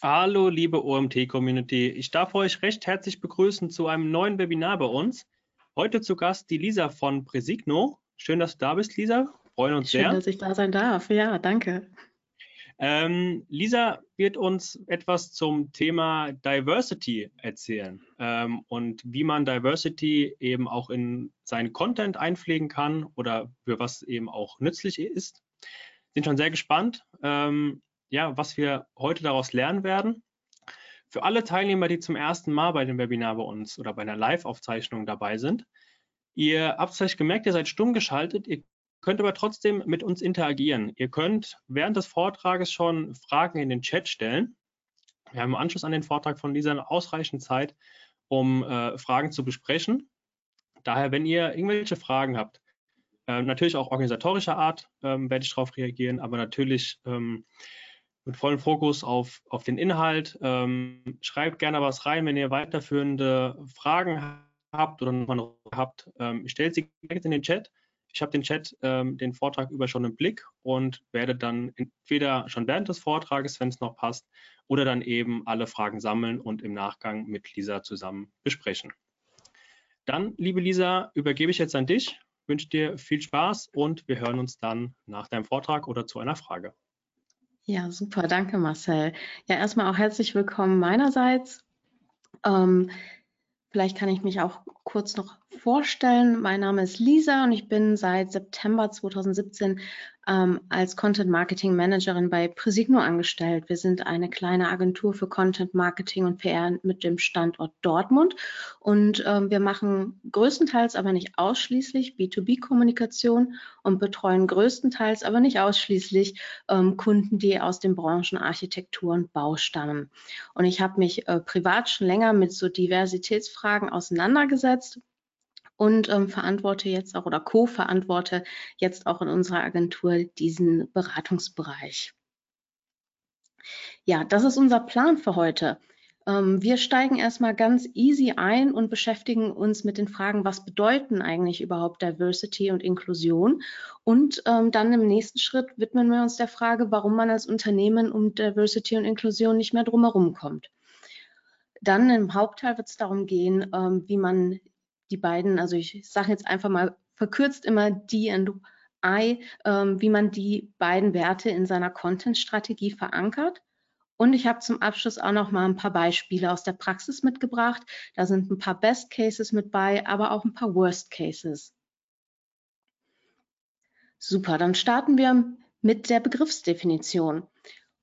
Hallo, liebe OMT-Community. Ich darf euch recht herzlich begrüßen zu einem neuen Webinar bei uns. Heute zu Gast die Lisa von Presigno. Schön, dass du da bist, Lisa. Freuen uns Schön, sehr. dass ich da sein darf. Ja, danke. Ähm, Lisa wird uns etwas zum Thema Diversity erzählen ähm, und wie man Diversity eben auch in seinen Content einpflegen kann oder für was eben auch nützlich ist. Sind schon sehr gespannt. Ähm, ja, was wir heute daraus lernen werden. Für alle Teilnehmer, die zum ersten Mal bei dem Webinar bei uns oder bei einer Live-Aufzeichnung dabei sind, ihr habt vielleicht gemerkt, ihr seid stumm geschaltet, ihr könnt aber trotzdem mit uns interagieren. Ihr könnt während des Vortrages schon Fragen in den Chat stellen. Wir haben im Anschluss an den Vortrag von Lisa ausreichend Zeit, um äh, Fragen zu besprechen. Daher, wenn ihr irgendwelche Fragen habt, äh, natürlich auch organisatorischer Art, ähm, werde ich darauf reagieren, aber natürlich ähm, mit vollem Fokus auf, auf den Inhalt. Ähm, schreibt gerne was rein, wenn ihr weiterführende Fragen habt oder nochmal habt. Ähm, stellt sie direkt in den Chat. Ich habe den Chat, ähm, den Vortrag über schon im Blick und werde dann entweder schon während des Vortrages, wenn es noch passt, oder dann eben alle Fragen sammeln und im Nachgang mit Lisa zusammen besprechen. Dann, liebe Lisa, übergebe ich jetzt an dich, wünsche dir viel Spaß und wir hören uns dann nach deinem Vortrag oder zu einer Frage. Ja, super, danke Marcel. Ja, erstmal auch herzlich willkommen meinerseits. Ähm, vielleicht kann ich mich auch kurz noch vorstellen. Mein Name ist Lisa und ich bin seit September 2017 ähm, als Content Marketing Managerin bei Presigno angestellt. Wir sind eine kleine Agentur für Content Marketing und PR mit dem Standort Dortmund und ähm, wir machen größtenteils, aber nicht ausschließlich B2B-Kommunikation und betreuen größtenteils, aber nicht ausschließlich ähm, Kunden, die aus den Branchen Architektur und Bau stammen. Und ich habe mich äh, privat schon länger mit so Diversitätsfragen auseinandergesetzt und ähm, verantworte jetzt auch oder co-verantworte jetzt auch in unserer Agentur diesen Beratungsbereich. Ja, das ist unser Plan für heute. Ähm, wir steigen erstmal ganz easy ein und beschäftigen uns mit den Fragen, was bedeuten eigentlich überhaupt Diversity und Inklusion? Und ähm, dann im nächsten Schritt widmen wir uns der Frage, warum man als Unternehmen um Diversity und Inklusion nicht mehr drumherum kommt. Dann im Hauptteil wird es darum gehen, ähm, wie man die beiden, also ich sage jetzt einfach mal verkürzt immer D und I, ähm, wie man die beiden Werte in seiner Content-Strategie verankert. Und ich habe zum Abschluss auch noch mal ein paar Beispiele aus der Praxis mitgebracht. Da sind ein paar Best Cases mit bei, aber auch ein paar Worst Cases. Super, dann starten wir mit der Begriffsdefinition.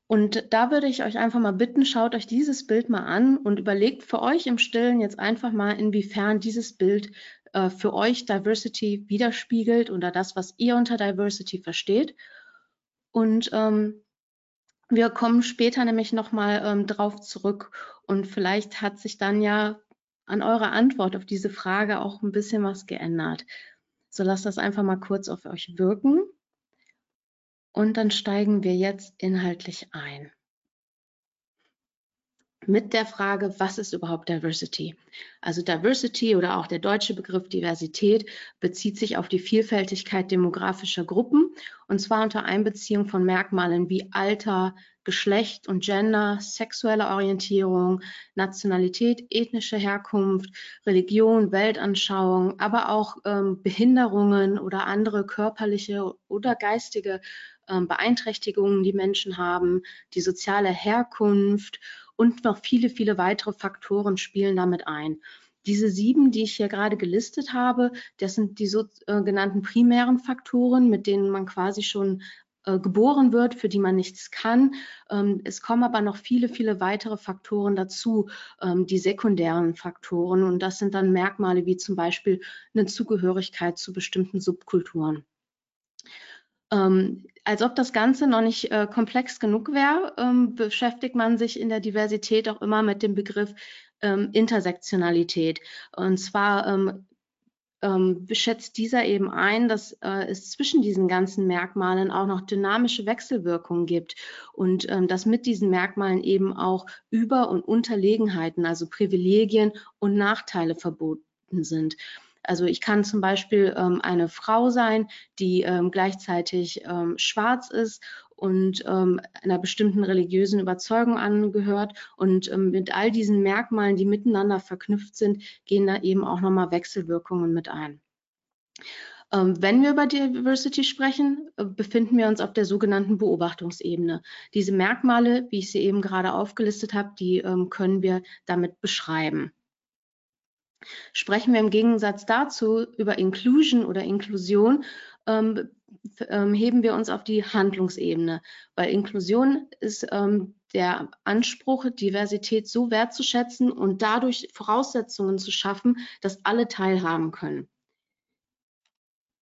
Und da würde ich euch einfach mal bitten, schaut euch dieses Bild mal an und überlegt für euch im Stillen jetzt einfach mal, inwiefern dieses Bild äh, für euch Diversity widerspiegelt oder das, was ihr unter Diversity versteht. Und ähm, wir kommen später nämlich nochmal ähm, drauf zurück und vielleicht hat sich dann ja an eurer Antwort auf diese Frage auch ein bisschen was geändert. So lasst das einfach mal kurz auf euch wirken. Und dann steigen wir jetzt inhaltlich ein. Mit der Frage, was ist überhaupt Diversity? Also Diversity oder auch der deutsche Begriff Diversität bezieht sich auf die Vielfältigkeit demografischer Gruppen und zwar unter Einbeziehung von Merkmalen wie Alter, Geschlecht und Gender, sexuelle Orientierung, Nationalität, ethnische Herkunft, Religion, Weltanschauung, aber auch ähm, Behinderungen oder andere körperliche oder geistige Beeinträchtigungen, die Menschen haben, die soziale Herkunft und noch viele, viele weitere Faktoren spielen damit ein. Diese sieben, die ich hier gerade gelistet habe, das sind die sogenannten äh, primären Faktoren, mit denen man quasi schon äh, geboren wird, für die man nichts kann. Ähm, es kommen aber noch viele, viele weitere Faktoren dazu, ähm, die sekundären Faktoren. Und das sind dann Merkmale wie zum Beispiel eine Zugehörigkeit zu bestimmten Subkulturen. Als ob das Ganze noch nicht äh, komplex genug wäre, ähm, beschäftigt man sich in der Diversität auch immer mit dem Begriff ähm, Intersektionalität. Und zwar ähm, ähm, schätzt dieser eben ein, dass äh, es zwischen diesen ganzen Merkmalen auch noch dynamische Wechselwirkungen gibt und ähm, dass mit diesen Merkmalen eben auch Über- und Unterlegenheiten, also Privilegien und Nachteile verboten sind. Also ich kann zum Beispiel ähm, eine Frau sein, die ähm, gleichzeitig ähm, schwarz ist und ähm, einer bestimmten religiösen Überzeugung angehört. Und ähm, mit all diesen Merkmalen, die miteinander verknüpft sind, gehen da eben auch nochmal Wechselwirkungen mit ein. Ähm, wenn wir über Diversity sprechen, äh, befinden wir uns auf der sogenannten Beobachtungsebene. Diese Merkmale, wie ich sie eben gerade aufgelistet habe, die ähm, können wir damit beschreiben. Sprechen wir im Gegensatz dazu über Inclusion oder Inklusion, ähm, ähm, heben wir uns auf die Handlungsebene, weil Inklusion ist ähm, der Anspruch, Diversität so wertzuschätzen und dadurch Voraussetzungen zu schaffen, dass alle teilhaben können.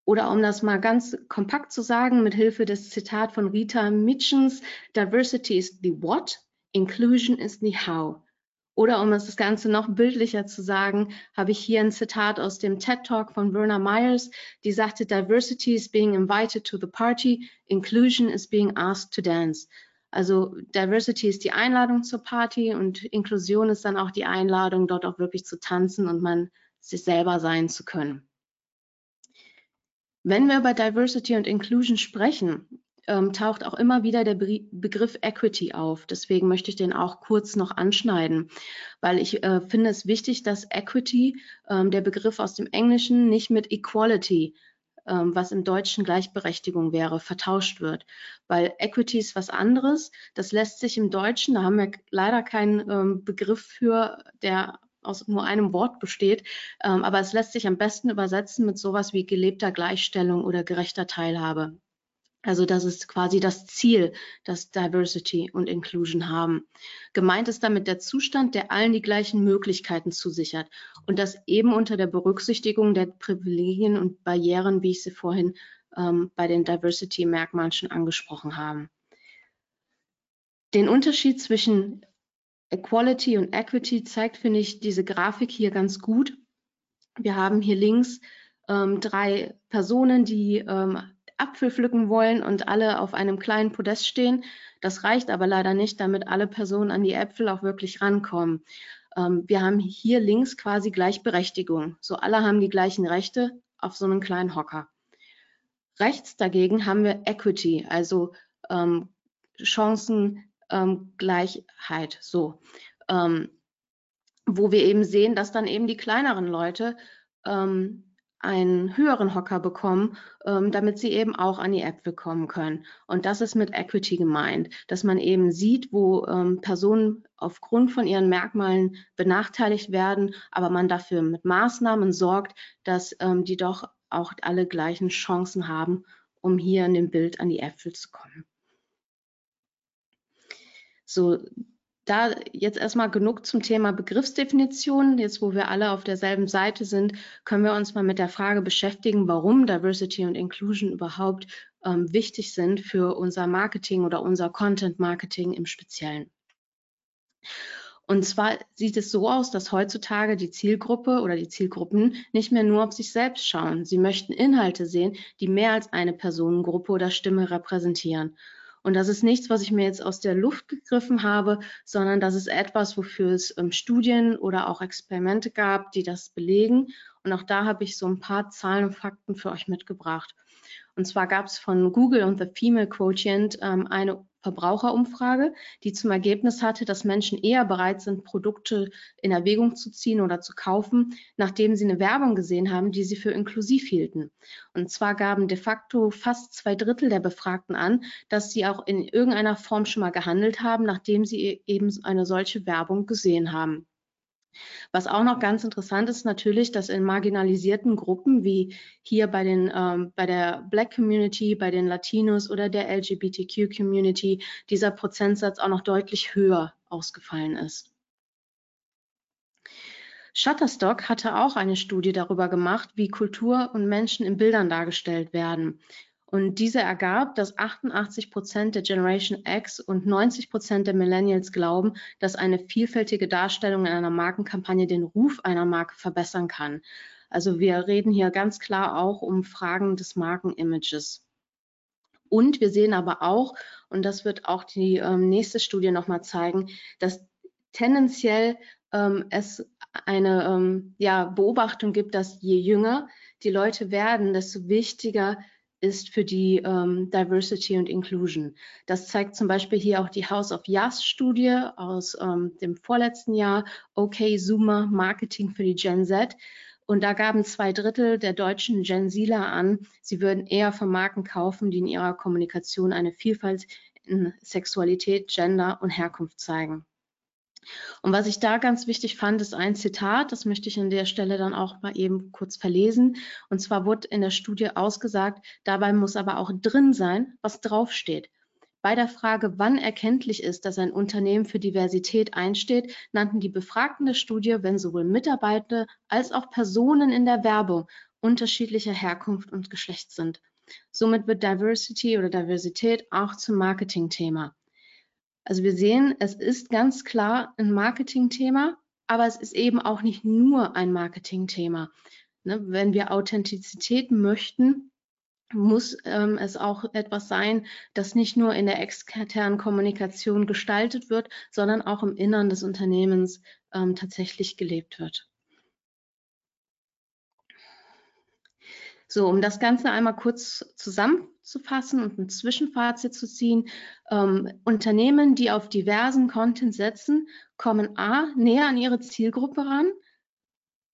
Oder um das mal ganz kompakt zu sagen, mit Hilfe des Zitat von Rita Mitchens, Diversity is the what, Inclusion is the how. Oder um es das Ganze noch bildlicher zu sagen, habe ich hier ein Zitat aus dem TED Talk von Werner Myers, die sagte, Diversity is being invited to the party, Inclusion is being asked to dance. Also Diversity ist die Einladung zur Party und Inklusion ist dann auch die Einladung, dort auch wirklich zu tanzen und man sich selber sein zu können. Wenn wir über Diversity und Inclusion sprechen, ähm, taucht auch immer wieder der Be Begriff Equity auf. Deswegen möchte ich den auch kurz noch anschneiden, weil ich äh, finde es wichtig, dass Equity, ähm, der Begriff aus dem Englischen, nicht mit Equality, ähm, was im Deutschen Gleichberechtigung wäre, vertauscht wird. Weil Equity ist was anderes. Das lässt sich im Deutschen, da haben wir leider keinen ähm, Begriff für, der aus nur einem Wort besteht, ähm, aber es lässt sich am besten übersetzen mit sowas wie gelebter Gleichstellung oder gerechter Teilhabe. Also das ist quasi das Ziel, das Diversity und Inclusion haben. Gemeint ist damit der Zustand, der allen die gleichen Möglichkeiten zusichert und das eben unter der Berücksichtigung der Privilegien und Barrieren, wie ich sie vorhin ähm, bei den Diversity-Merkmalen schon angesprochen habe. Den Unterschied zwischen Equality und Equity zeigt, finde ich, diese Grafik hier ganz gut. Wir haben hier links ähm, drei Personen, die ähm, Apfel pflücken wollen und alle auf einem kleinen Podest stehen. Das reicht aber leider nicht, damit alle Personen an die Äpfel auch wirklich rankommen. Ähm, wir haben hier links quasi Gleichberechtigung. So alle haben die gleichen Rechte auf so einem kleinen Hocker. Rechts dagegen haben wir Equity, also ähm, Chancengleichheit, ähm, so. Ähm, wo wir eben sehen, dass dann eben die kleineren Leute ähm, einen höheren Hocker bekommen, ähm, damit sie eben auch an die Äpfel kommen können. Und das ist mit Equity gemeint, dass man eben sieht, wo ähm, Personen aufgrund von ihren Merkmalen benachteiligt werden, aber man dafür mit Maßnahmen sorgt, dass ähm, die doch auch alle gleichen Chancen haben, um hier in dem Bild an die Äpfel zu kommen. So, da jetzt erstmal genug zum Thema Begriffsdefinition. Jetzt, wo wir alle auf derselben Seite sind, können wir uns mal mit der Frage beschäftigen, warum Diversity und Inclusion überhaupt ähm, wichtig sind für unser Marketing oder unser Content Marketing im Speziellen. Und zwar sieht es so aus, dass heutzutage die Zielgruppe oder die Zielgruppen nicht mehr nur auf sich selbst schauen. Sie möchten Inhalte sehen, die mehr als eine Personengruppe oder Stimme repräsentieren. Und das ist nichts, was ich mir jetzt aus der Luft gegriffen habe, sondern das ist etwas, wofür es ähm, Studien oder auch Experimente gab, die das belegen. Und auch da habe ich so ein paar Zahlen und Fakten für euch mitgebracht. Und zwar gab es von Google und The Female Quotient ähm, eine Verbraucherumfrage, die zum Ergebnis hatte, dass Menschen eher bereit sind, Produkte in Erwägung zu ziehen oder zu kaufen, nachdem sie eine Werbung gesehen haben, die sie für inklusiv hielten. Und zwar gaben de facto fast zwei Drittel der Befragten an, dass sie auch in irgendeiner Form schon mal gehandelt haben, nachdem sie e-, eben eine solche Werbung gesehen haben. Was auch noch ganz interessant ist natürlich, dass in marginalisierten Gruppen wie hier bei, den, ähm, bei der Black Community, bei den Latinos oder der LGBTQ Community dieser Prozentsatz auch noch deutlich höher ausgefallen ist. Shutterstock hatte auch eine Studie darüber gemacht, wie Kultur und Menschen in Bildern dargestellt werden. Und diese ergab, dass 88 Prozent der Generation X und 90 Prozent der Millennials glauben, dass eine vielfältige Darstellung in einer Markenkampagne den Ruf einer Marke verbessern kann. Also wir reden hier ganz klar auch um Fragen des Markenimages. Und wir sehen aber auch, und das wird auch die ähm, nächste Studie nochmal zeigen, dass tendenziell ähm, es eine ähm, ja, Beobachtung gibt, dass je jünger die Leute werden, desto wichtiger ist für die ähm, Diversity und Inclusion. Das zeigt zum Beispiel hier auch die House of Yas-Studie aus ähm, dem vorletzten Jahr, OK Zoomer Marketing für die Gen Z. Und da gaben zwei Drittel der deutschen Gen Zler an, sie würden eher von Marken kaufen, die in ihrer Kommunikation eine Vielfalt in Sexualität, Gender und Herkunft zeigen. Und was ich da ganz wichtig fand, ist ein Zitat, das möchte ich an der Stelle dann auch mal eben kurz verlesen. Und zwar wurde in der Studie ausgesagt, dabei muss aber auch drin sein, was draufsteht. Bei der Frage, wann erkenntlich ist, dass ein Unternehmen für Diversität einsteht, nannten die Befragten der Studie, wenn sowohl Mitarbeiter als auch Personen in der Werbung unterschiedlicher Herkunft und Geschlecht sind. Somit wird Diversity oder Diversität auch zum Marketingthema. Also wir sehen, es ist ganz klar ein Marketingthema, aber es ist eben auch nicht nur ein Marketingthema. Ne, wenn wir Authentizität möchten, muss ähm, es auch etwas sein, das nicht nur in der externen Kommunikation gestaltet wird, sondern auch im Innern des Unternehmens ähm, tatsächlich gelebt wird. So, um das Ganze einmal kurz zusammenzufassen und ein Zwischenfazit zu ziehen. Ähm, Unternehmen, die auf diversen Content setzen, kommen A, näher an ihre Zielgruppe ran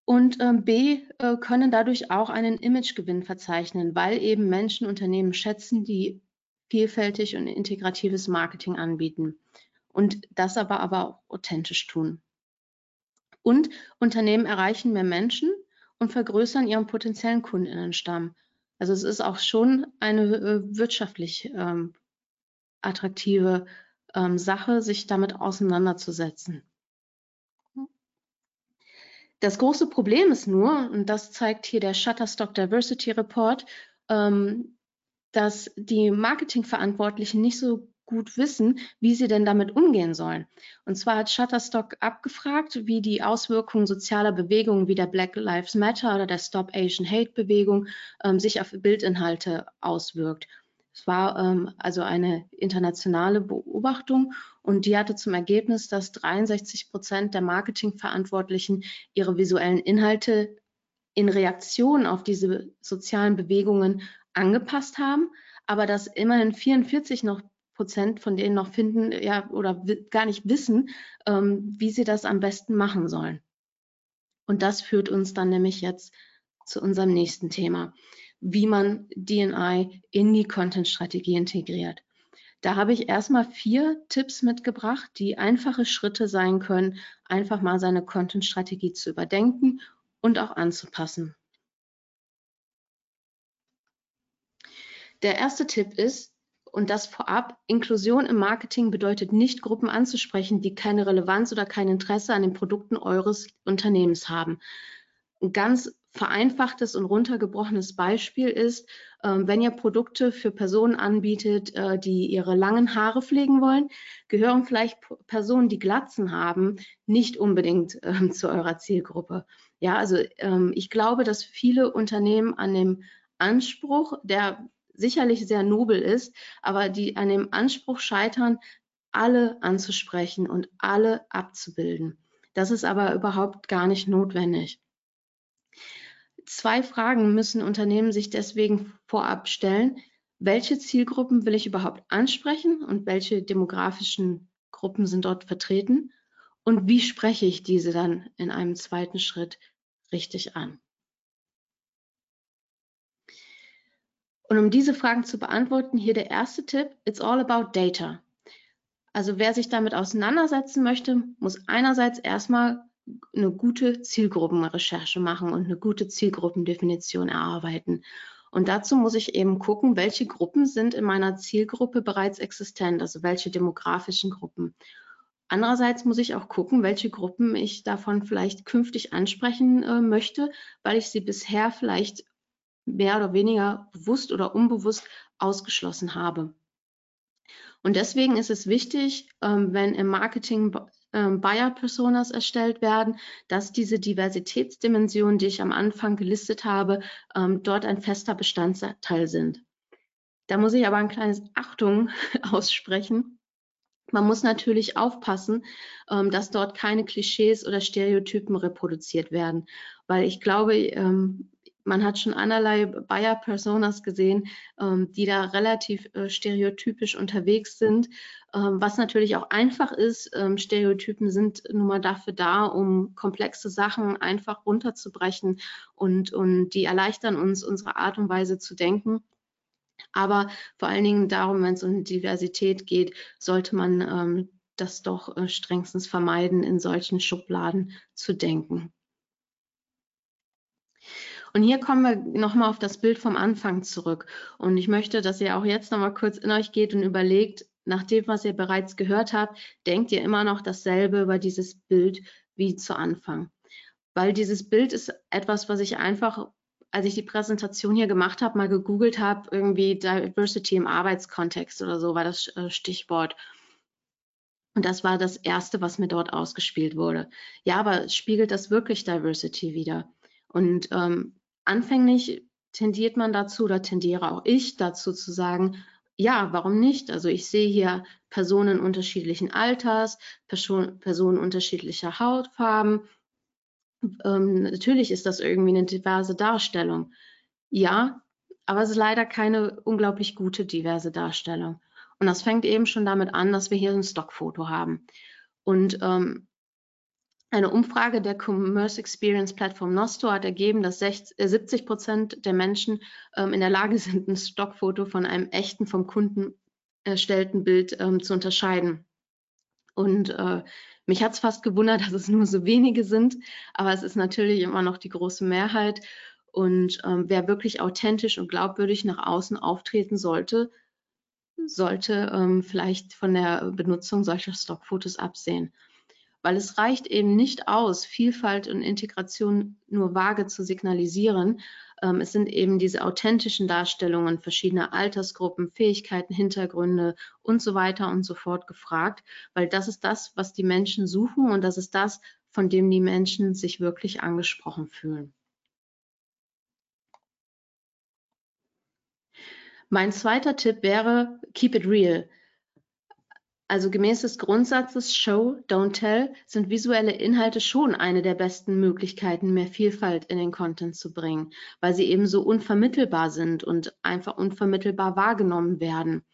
und ähm, B, äh, können dadurch auch einen Imagegewinn verzeichnen, weil eben Menschen Unternehmen schätzen, die vielfältig und integratives Marketing anbieten und das aber, aber auch authentisch tun. Und Unternehmen erreichen mehr Menschen und vergrößern ihren potenziellen Kundinnenstamm. Also es ist auch schon eine äh, wirtschaftlich ähm, attraktive ähm, Sache, sich damit auseinanderzusetzen. Das große Problem ist nur, und das zeigt hier der Shutterstock Diversity Report, ähm, dass die Marketingverantwortlichen nicht so gut wissen, wie sie denn damit umgehen sollen. Und zwar hat Shutterstock abgefragt, wie die Auswirkungen sozialer Bewegungen wie der Black Lives Matter oder der Stop Asian Hate Bewegung ähm, sich auf Bildinhalte auswirkt. Es war ähm, also eine internationale Beobachtung und die hatte zum Ergebnis, dass 63 Prozent der Marketingverantwortlichen ihre visuellen Inhalte in Reaktion auf diese sozialen Bewegungen angepasst haben, aber dass immerhin 44 noch Prozent von denen noch finden, ja, oder gar nicht wissen, ähm, wie sie das am besten machen sollen. Und das führt uns dann nämlich jetzt zu unserem nächsten Thema, wie man DNI in die Content-Strategie integriert. Da habe ich erstmal vier Tipps mitgebracht, die einfache Schritte sein können, einfach mal seine Content-Strategie zu überdenken und auch anzupassen. Der erste Tipp ist, und das vorab, Inklusion im Marketing bedeutet nicht, Gruppen anzusprechen, die keine Relevanz oder kein Interesse an den Produkten eures Unternehmens haben. Ein ganz vereinfachtes und runtergebrochenes Beispiel ist, äh, wenn ihr Produkte für Personen anbietet, äh, die ihre langen Haare pflegen wollen, gehören vielleicht Personen, die Glatzen haben, nicht unbedingt äh, zu eurer Zielgruppe. Ja, also ähm, ich glaube, dass viele Unternehmen an dem Anspruch, der sicherlich sehr nobel ist, aber die an dem Anspruch scheitern, alle anzusprechen und alle abzubilden. Das ist aber überhaupt gar nicht notwendig. Zwei Fragen müssen Unternehmen sich deswegen vorab stellen. Welche Zielgruppen will ich überhaupt ansprechen und welche demografischen Gruppen sind dort vertreten? Und wie spreche ich diese dann in einem zweiten Schritt richtig an? Und um diese Fragen zu beantworten, hier der erste Tipp, it's all about data. Also wer sich damit auseinandersetzen möchte, muss einerseits erstmal eine gute Zielgruppenrecherche machen und eine gute Zielgruppendefinition erarbeiten. Und dazu muss ich eben gucken, welche Gruppen sind in meiner Zielgruppe bereits existent, also welche demografischen Gruppen. Andererseits muss ich auch gucken, welche Gruppen ich davon vielleicht künftig ansprechen äh, möchte, weil ich sie bisher vielleicht mehr oder weniger bewusst oder unbewusst ausgeschlossen habe. Und deswegen ist es wichtig, ähm, wenn im Marketing ähm, Buyer-Personas erstellt werden, dass diese Diversitätsdimensionen, die ich am Anfang gelistet habe, ähm, dort ein fester Bestandteil sind. Da muss ich aber ein kleines Achtung aussprechen. Man muss natürlich aufpassen, dass dort keine Klischees oder Stereotypen reproduziert werden, weil ich glaube, man hat schon allerlei Buyer-Personas gesehen, ähm, die da relativ äh, stereotypisch unterwegs sind, ähm, was natürlich auch einfach ist. Ähm, Stereotypen sind nun mal dafür da, um komplexe Sachen einfach runterzubrechen und, und die erleichtern uns unsere Art und Weise zu denken. Aber vor allen Dingen darum, wenn es um Diversität geht, sollte man ähm, das doch äh, strengstens vermeiden, in solchen Schubladen zu denken. Und hier kommen wir nochmal auf das Bild vom Anfang zurück. Und ich möchte, dass ihr auch jetzt nochmal kurz in euch geht und überlegt, nach dem, was ihr bereits gehört habt, denkt ihr immer noch dasselbe über dieses Bild wie zu Anfang. Weil dieses Bild ist etwas, was ich einfach, als ich die Präsentation hier gemacht habe, mal gegoogelt habe, irgendwie Diversity im Arbeitskontext oder so war das äh, Stichwort. Und das war das Erste, was mir dort ausgespielt wurde. Ja, aber spiegelt das wirklich Diversity wieder? Und ähm, anfänglich tendiert man dazu oder tendiere auch ich dazu zu sagen, ja, warum nicht? Also ich sehe hier Personen unterschiedlichen Alters, Person, Personen unterschiedlicher Hautfarben. Ähm, natürlich ist das irgendwie eine diverse Darstellung. Ja, aber es ist leider keine unglaublich gute diverse Darstellung. Und das fängt eben schon damit an, dass wir hier ein Stockfoto haben. Und ähm, eine Umfrage der Commerce Experience Plattform Nosto hat ergeben, dass 60, äh, 70 Prozent der Menschen ähm, in der Lage sind, ein Stockfoto von einem echten, vom Kunden erstellten Bild ähm, zu unterscheiden. Und äh, mich hat es fast gewundert, dass es nur so wenige sind, aber es ist natürlich immer noch die große Mehrheit. Und ähm, wer wirklich authentisch und glaubwürdig nach außen auftreten sollte, sollte ähm, vielleicht von der Benutzung solcher Stockfotos absehen weil es reicht eben nicht aus, Vielfalt und Integration nur vage zu signalisieren. Ähm, es sind eben diese authentischen Darstellungen verschiedener Altersgruppen, Fähigkeiten, Hintergründe und so weiter und so fort gefragt, weil das ist das, was die Menschen suchen und das ist das, von dem die Menschen sich wirklich angesprochen fühlen. Mein zweiter Tipp wäre, keep it real. Also gemäß des Grundsatzes Show, Don't Tell sind visuelle Inhalte schon eine der besten Möglichkeiten, mehr Vielfalt in den Content zu bringen, weil sie eben so unvermittelbar sind und einfach unvermittelbar wahrgenommen werden.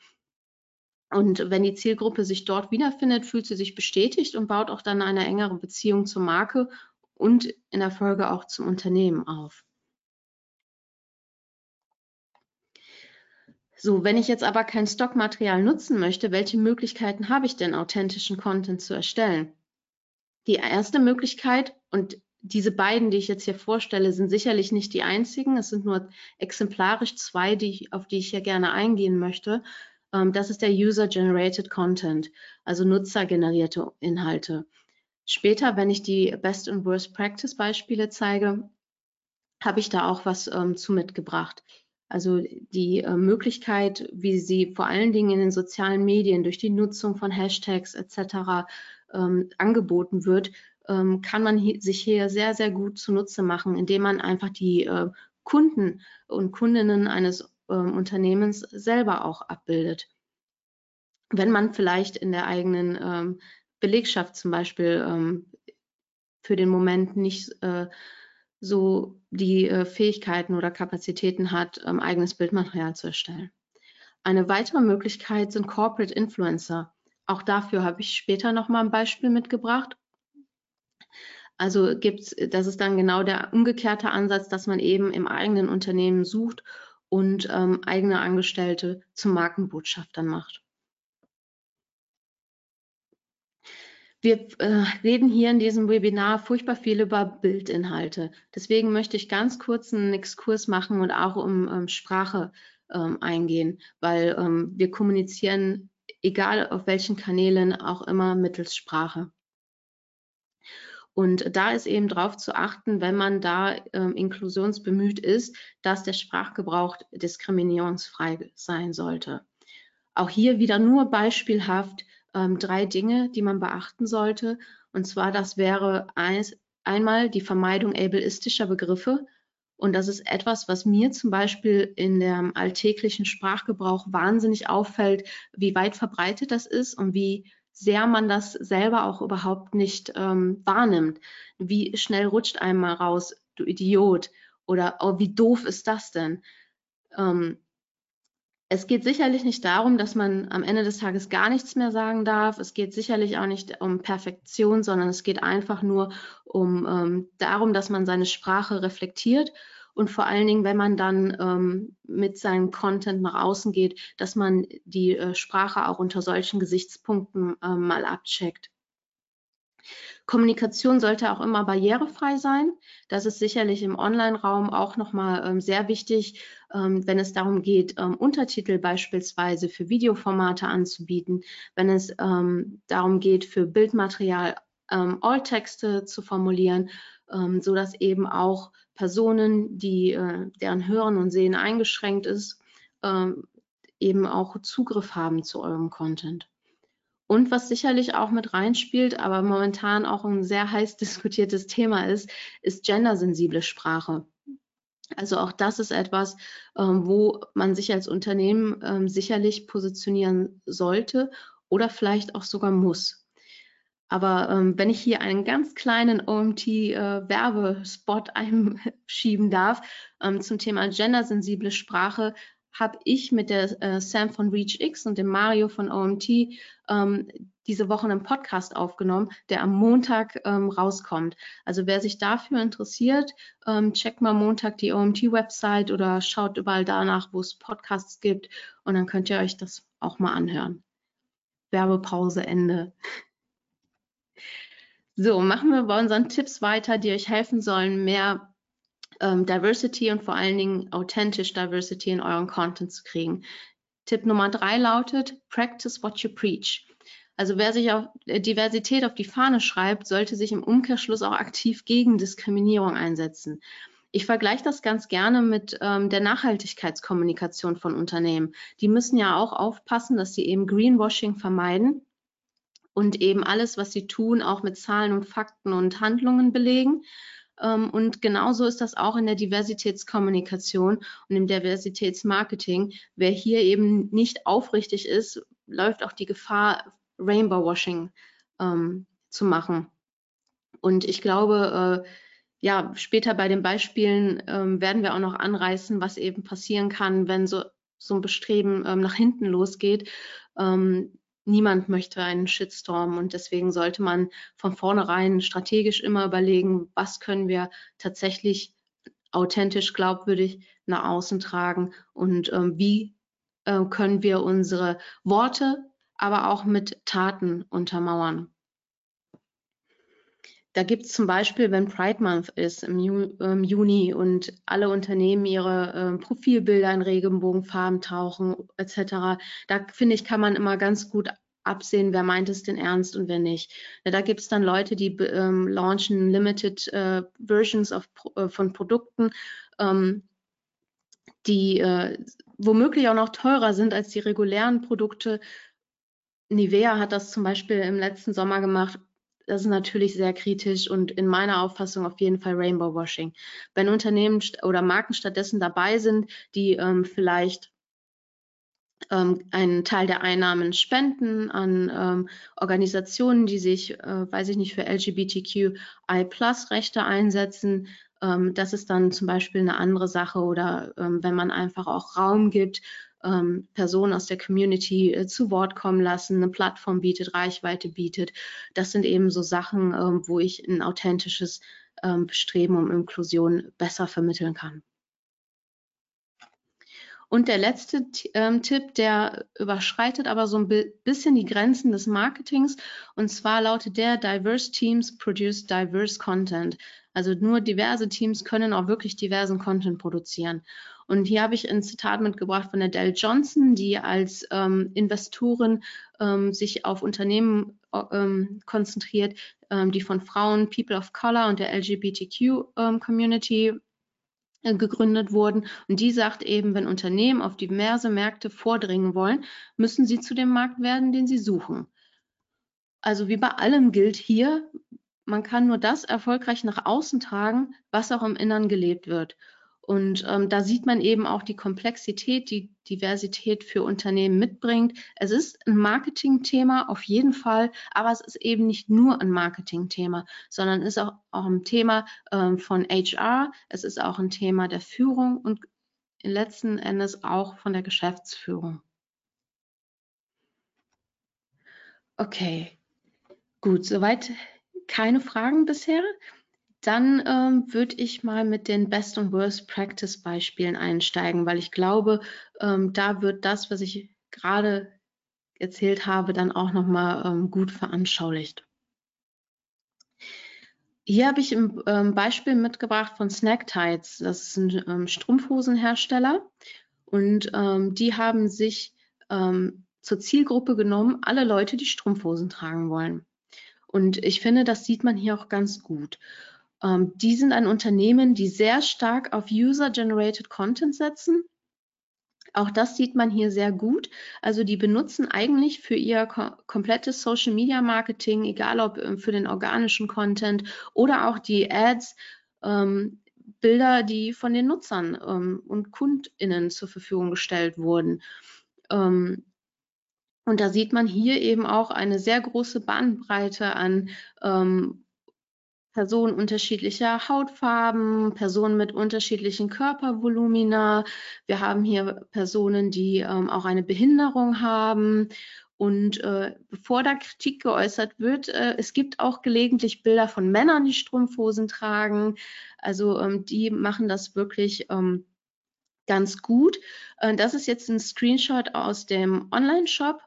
Und wenn die Zielgruppe sich dort wiederfindet, fühlt sie sich bestätigt und baut auch dann eine engere Beziehung zur Marke und in der Folge auch zum Unternehmen auf. So, wenn ich jetzt aber kein Stockmaterial nutzen möchte, welche Möglichkeiten habe ich denn, authentischen Content zu erstellen? Die erste Möglichkeit, und diese beiden, die ich jetzt hier vorstelle, sind sicherlich nicht die einzigen. Es sind nur exemplarisch zwei, die auf die ich hier gerne eingehen möchte. Ähm, das ist der User-Generated Content, also nutzergenerierte Inhalte. Später, wenn ich die Best und Worst Practice Beispiele zeige, habe ich da auch was ähm, zu mitgebracht. Also die äh, Möglichkeit, wie sie vor allen Dingen in den sozialen Medien durch die Nutzung von Hashtags etc. Ähm, angeboten wird, ähm, kann man hi sich hier sehr, sehr gut zunutze machen, indem man einfach die äh, Kunden und Kundinnen eines ähm, Unternehmens selber auch abbildet. Wenn man vielleicht in der eigenen ähm, Belegschaft zum Beispiel ähm, für den Moment nicht äh, so die äh, Fähigkeiten oder Kapazitäten hat, ähm, eigenes Bildmaterial zu erstellen. Eine weitere Möglichkeit sind Corporate Influencer. Auch dafür habe ich später nochmal ein Beispiel mitgebracht. Also gibt's, das ist dann genau der umgekehrte Ansatz, dass man eben im eigenen Unternehmen sucht und ähm, eigene Angestellte zu Markenbotschaftern macht. Wir äh, reden hier in diesem Webinar furchtbar viel über Bildinhalte. Deswegen möchte ich ganz kurz einen Exkurs machen und auch um ähm, Sprache ähm, eingehen, weil ähm, wir kommunizieren, egal auf welchen Kanälen, auch immer mittels Sprache. Und da ist eben darauf zu achten, wenn man da ähm, inklusionsbemüht ist, dass der Sprachgebrauch diskriminierungsfrei sein sollte. Auch hier wieder nur beispielhaft ähm, drei Dinge, die man beachten sollte. Und zwar, das wäre eins, einmal die Vermeidung ableistischer Begriffe. Und das ist etwas, was mir zum Beispiel in dem alltäglichen Sprachgebrauch wahnsinnig auffällt, wie weit verbreitet das ist und wie sehr man das selber auch überhaupt nicht ähm, wahrnimmt. Wie schnell rutscht einem mal raus, du Idiot oder oh, wie doof ist das denn? Ähm, es geht sicherlich nicht darum, dass man am Ende des Tages gar nichts mehr sagen darf. Es geht sicherlich auch nicht um Perfektion, sondern es geht einfach nur um ähm, darum, dass man seine Sprache reflektiert und vor allen Dingen, wenn man dann ähm, mit seinem Content nach außen geht, dass man die äh, Sprache auch unter solchen Gesichtspunkten äh, mal abcheckt. Kommunikation sollte auch immer barrierefrei sein. Das ist sicherlich im Online-Raum auch nochmal ähm, sehr wichtig, wenn es darum geht, ähm, Untertitel beispielsweise für Videoformate anzubieten, wenn es ähm, darum geht, für Bildmaterial ähm, All-Texte zu formulieren, ähm, so dass eben auch Personen, die, äh, deren Hören und Sehen eingeschränkt ist, ähm, eben auch Zugriff haben zu eurem Content. Und was sicherlich auch mit reinspielt, aber momentan auch ein sehr heiß diskutiertes Thema ist, ist gendersensible Sprache. Also auch das ist etwas, ähm, wo man sich als Unternehmen ähm, sicherlich positionieren sollte oder vielleicht auch sogar muss. Aber ähm, wenn ich hier einen ganz kleinen OMT-Werbespot äh, einschieben darf ähm, zum Thema gendersensible Sprache, habe ich mit der äh, Sam von ReachX und dem Mario von OMT ähm, diese Woche einen Podcast aufgenommen, der am Montag ähm, rauskommt. Also wer sich dafür interessiert, ähm, checkt mal Montag die OMT-Website oder schaut überall danach, wo es Podcasts gibt und dann könnt ihr euch das auch mal anhören. Werbepause Ende. So, machen wir bei unseren Tipps weiter, die euch helfen sollen, mehr ähm, Diversity und vor allen Dingen authentisch Diversity in euren Content zu kriegen. Tipp Nummer drei lautet, practice what you preach. Also wer sich auf äh, Diversität auf die Fahne schreibt, sollte sich im Umkehrschluss auch aktiv gegen Diskriminierung einsetzen. Ich vergleiche das ganz gerne mit ähm, der Nachhaltigkeitskommunikation von Unternehmen. Die müssen ja auch aufpassen, dass sie eben Greenwashing vermeiden und eben alles, was sie tun, auch mit Zahlen und Fakten und Handlungen belegen. Ähm, und genauso ist das auch in der Diversitätskommunikation und im Diversitätsmarketing. Wer hier eben nicht aufrichtig ist, läuft auch die Gefahr, Rainbow Washing ähm, zu machen. Und ich glaube, äh, ja, später bei den Beispielen ähm, werden wir auch noch anreißen, was eben passieren kann, wenn so, so ein Bestreben ähm, nach hinten losgeht. Ähm, niemand möchte einen Shitstorm und deswegen sollte man von vornherein strategisch immer überlegen, was können wir tatsächlich authentisch, glaubwürdig nach außen tragen und ähm, wie äh, können wir unsere Worte, aber auch mit Taten untermauern. Da gibt es zum Beispiel, wenn Pride Month ist im, im Juni und alle Unternehmen ihre äh, Profilbilder in Regenbogenfarben tauchen etc. Da finde ich, kann man immer ganz gut absehen, wer meint es denn ernst und wer nicht. Ja, da gibt es dann Leute, die ähm, launchen Limited äh, Versions of, äh, von Produkten, ähm, die äh, womöglich auch noch teurer sind als die regulären Produkte. Nivea hat das zum Beispiel im letzten Sommer gemacht das ist natürlich sehr kritisch und in meiner Auffassung auf jeden Fall Rainbow Washing. Wenn Unternehmen oder Marken stattdessen dabei sind, die ähm, vielleicht ähm, einen Teil der Einnahmen spenden an ähm, Organisationen, die sich, äh, weiß ich nicht, für LGBTQI-Plus-Rechte einsetzen, ähm, das ist dann zum Beispiel eine andere Sache oder ähm, wenn man einfach auch Raum gibt ähm, Personen aus der Community äh, zu Wort kommen lassen, eine Plattform bietet, Reichweite bietet. Das sind eben so Sachen, ähm, wo ich ein authentisches ähm, Bestreben um Inklusion besser vermitteln kann. Und der letzte ähm, Tipp, der überschreitet aber so ein bisschen die Grenzen des Marketings. Und zwar lautet der, diverse teams produce diverse content. Also nur diverse Teams können auch wirklich diversen Content produzieren. Und hier habe ich ein Zitat mitgebracht von Dell Johnson, die als ähm, Investorin ähm, sich auf Unternehmen ähm, konzentriert, ähm, die von Frauen, People of Color und der LGBTQ-Community ähm, äh, gegründet wurden. Und die sagt eben, wenn Unternehmen auf diverse Märkte vordringen wollen, müssen sie zu dem Markt werden, den sie suchen. Also wie bei allem gilt hier, man kann nur das erfolgreich nach außen tragen, was auch im Innern gelebt wird. Und ähm, da sieht man eben auch die Komplexität, die Diversität für Unternehmen mitbringt. Es ist ein Marketingthema auf jeden Fall, aber es ist eben nicht nur ein Marketingthema, sondern ist auch, auch ein Thema ähm, von HR, es ist auch ein Thema der Führung und letzten Endes auch von der Geschäftsführung. Okay, gut, soweit keine Fragen bisher. Dann ähm, würde ich mal mit den Best und Worst Practice Beispielen einsteigen, weil ich glaube, ähm, da wird das, was ich gerade erzählt habe, dann auch nochmal ähm, gut veranschaulicht. Hier habe ich ein ähm, Beispiel mitgebracht von Snacktides. Das ist ein ähm, Strumpfhosenhersteller und ähm, die haben sich ähm, zur Zielgruppe genommen, alle Leute, die Strumpfhosen tragen wollen. Und ich finde, das sieht man hier auch ganz gut. Ähm, die sind ein Unternehmen, die sehr stark auf User-Generated Content setzen. Auch das sieht man hier sehr gut. Also die benutzen eigentlich für ihr ko komplettes Social Media Marketing, egal ob äh, für den organischen Content oder auch die Ads, ähm, Bilder, die von den Nutzern ähm, und KundInnen zur Verfügung gestellt wurden. Ähm, und da sieht man hier eben auch eine sehr große Bandbreite an ähm, Personen unterschiedlicher Hautfarben, Personen mit unterschiedlichen Körpervolumina. Wir haben hier Personen, die ähm, auch eine Behinderung haben. Und äh, bevor da Kritik geäußert wird, äh, es gibt auch gelegentlich Bilder von Männern, die Strumpfhosen tragen. Also ähm, die machen das wirklich ähm, ganz gut. Äh, das ist jetzt ein Screenshot aus dem Online-Shop.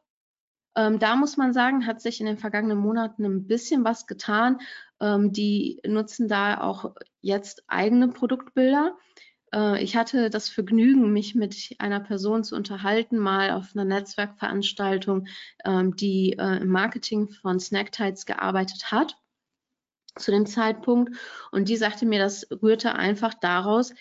Ähm, da muss man sagen, hat sich in den vergangenen Monaten ein bisschen was getan. Ähm, die nutzen da auch jetzt eigene Produktbilder. Äh, ich hatte das Vergnügen, mich mit einer Person zu unterhalten, mal auf einer Netzwerkveranstaltung, ähm, die äh, im Marketing von Snacktides gearbeitet hat zu dem Zeitpunkt. Und die sagte mir, das rührte einfach daraus,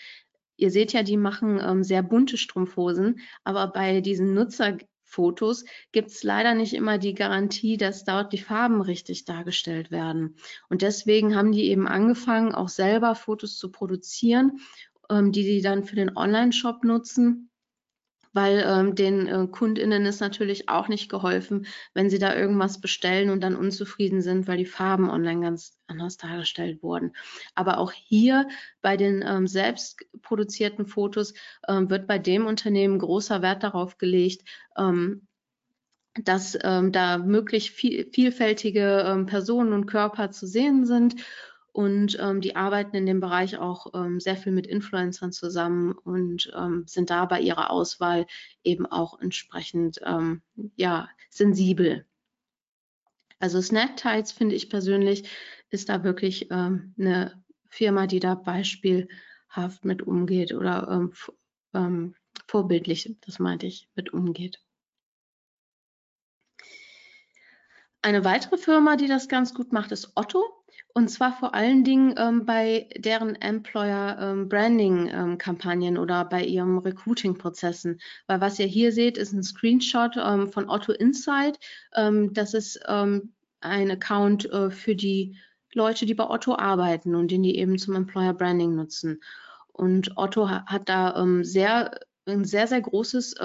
ihr seht ja, die machen ähm, sehr bunte Strumpfhosen, aber bei diesen Nutzer Fotos gibt es leider nicht immer die Garantie, dass dort die Farben richtig dargestellt werden. Und deswegen haben die eben angefangen, auch selber Fotos zu produzieren, ähm, die sie dann für den Online-Shop nutzen weil ähm, den äh, KundInnen ist natürlich auch nicht geholfen, wenn sie da irgendwas bestellen und dann unzufrieden sind, weil die Farben online ganz anders dargestellt wurden. Aber auch hier bei den ähm, selbst produzierten Fotos ähm, wird bei dem Unternehmen großer Wert darauf gelegt, ähm, dass ähm, da möglichst viel, vielfältige ähm, Personen und Körper zu sehen sind und ähm, die arbeiten in dem Bereich auch ähm, sehr viel mit Influencern zusammen und ähm, sind da bei ihrer Auswahl eben auch entsprechend ähm, ja, sensibel. Also Snacktides finde ich persönlich ist da wirklich ähm, eine Firma, die da beispielhaft mit umgeht oder ähm, vorbildlich, das meinte ich, mit umgeht. Eine weitere Firma, die das ganz gut macht, ist Otto. Und zwar vor allen Dingen ähm, bei deren Employer ähm, Branding ähm, Kampagnen oder bei ihrem Recruiting Prozessen. Weil was ihr hier seht, ist ein Screenshot ähm, von Otto Insight. Ähm, das ist ähm, ein Account äh, für die Leute, die bei Otto arbeiten und den die eben zum Employer Branding nutzen. Und Otto hat da sehr, ein sehr, sehr großes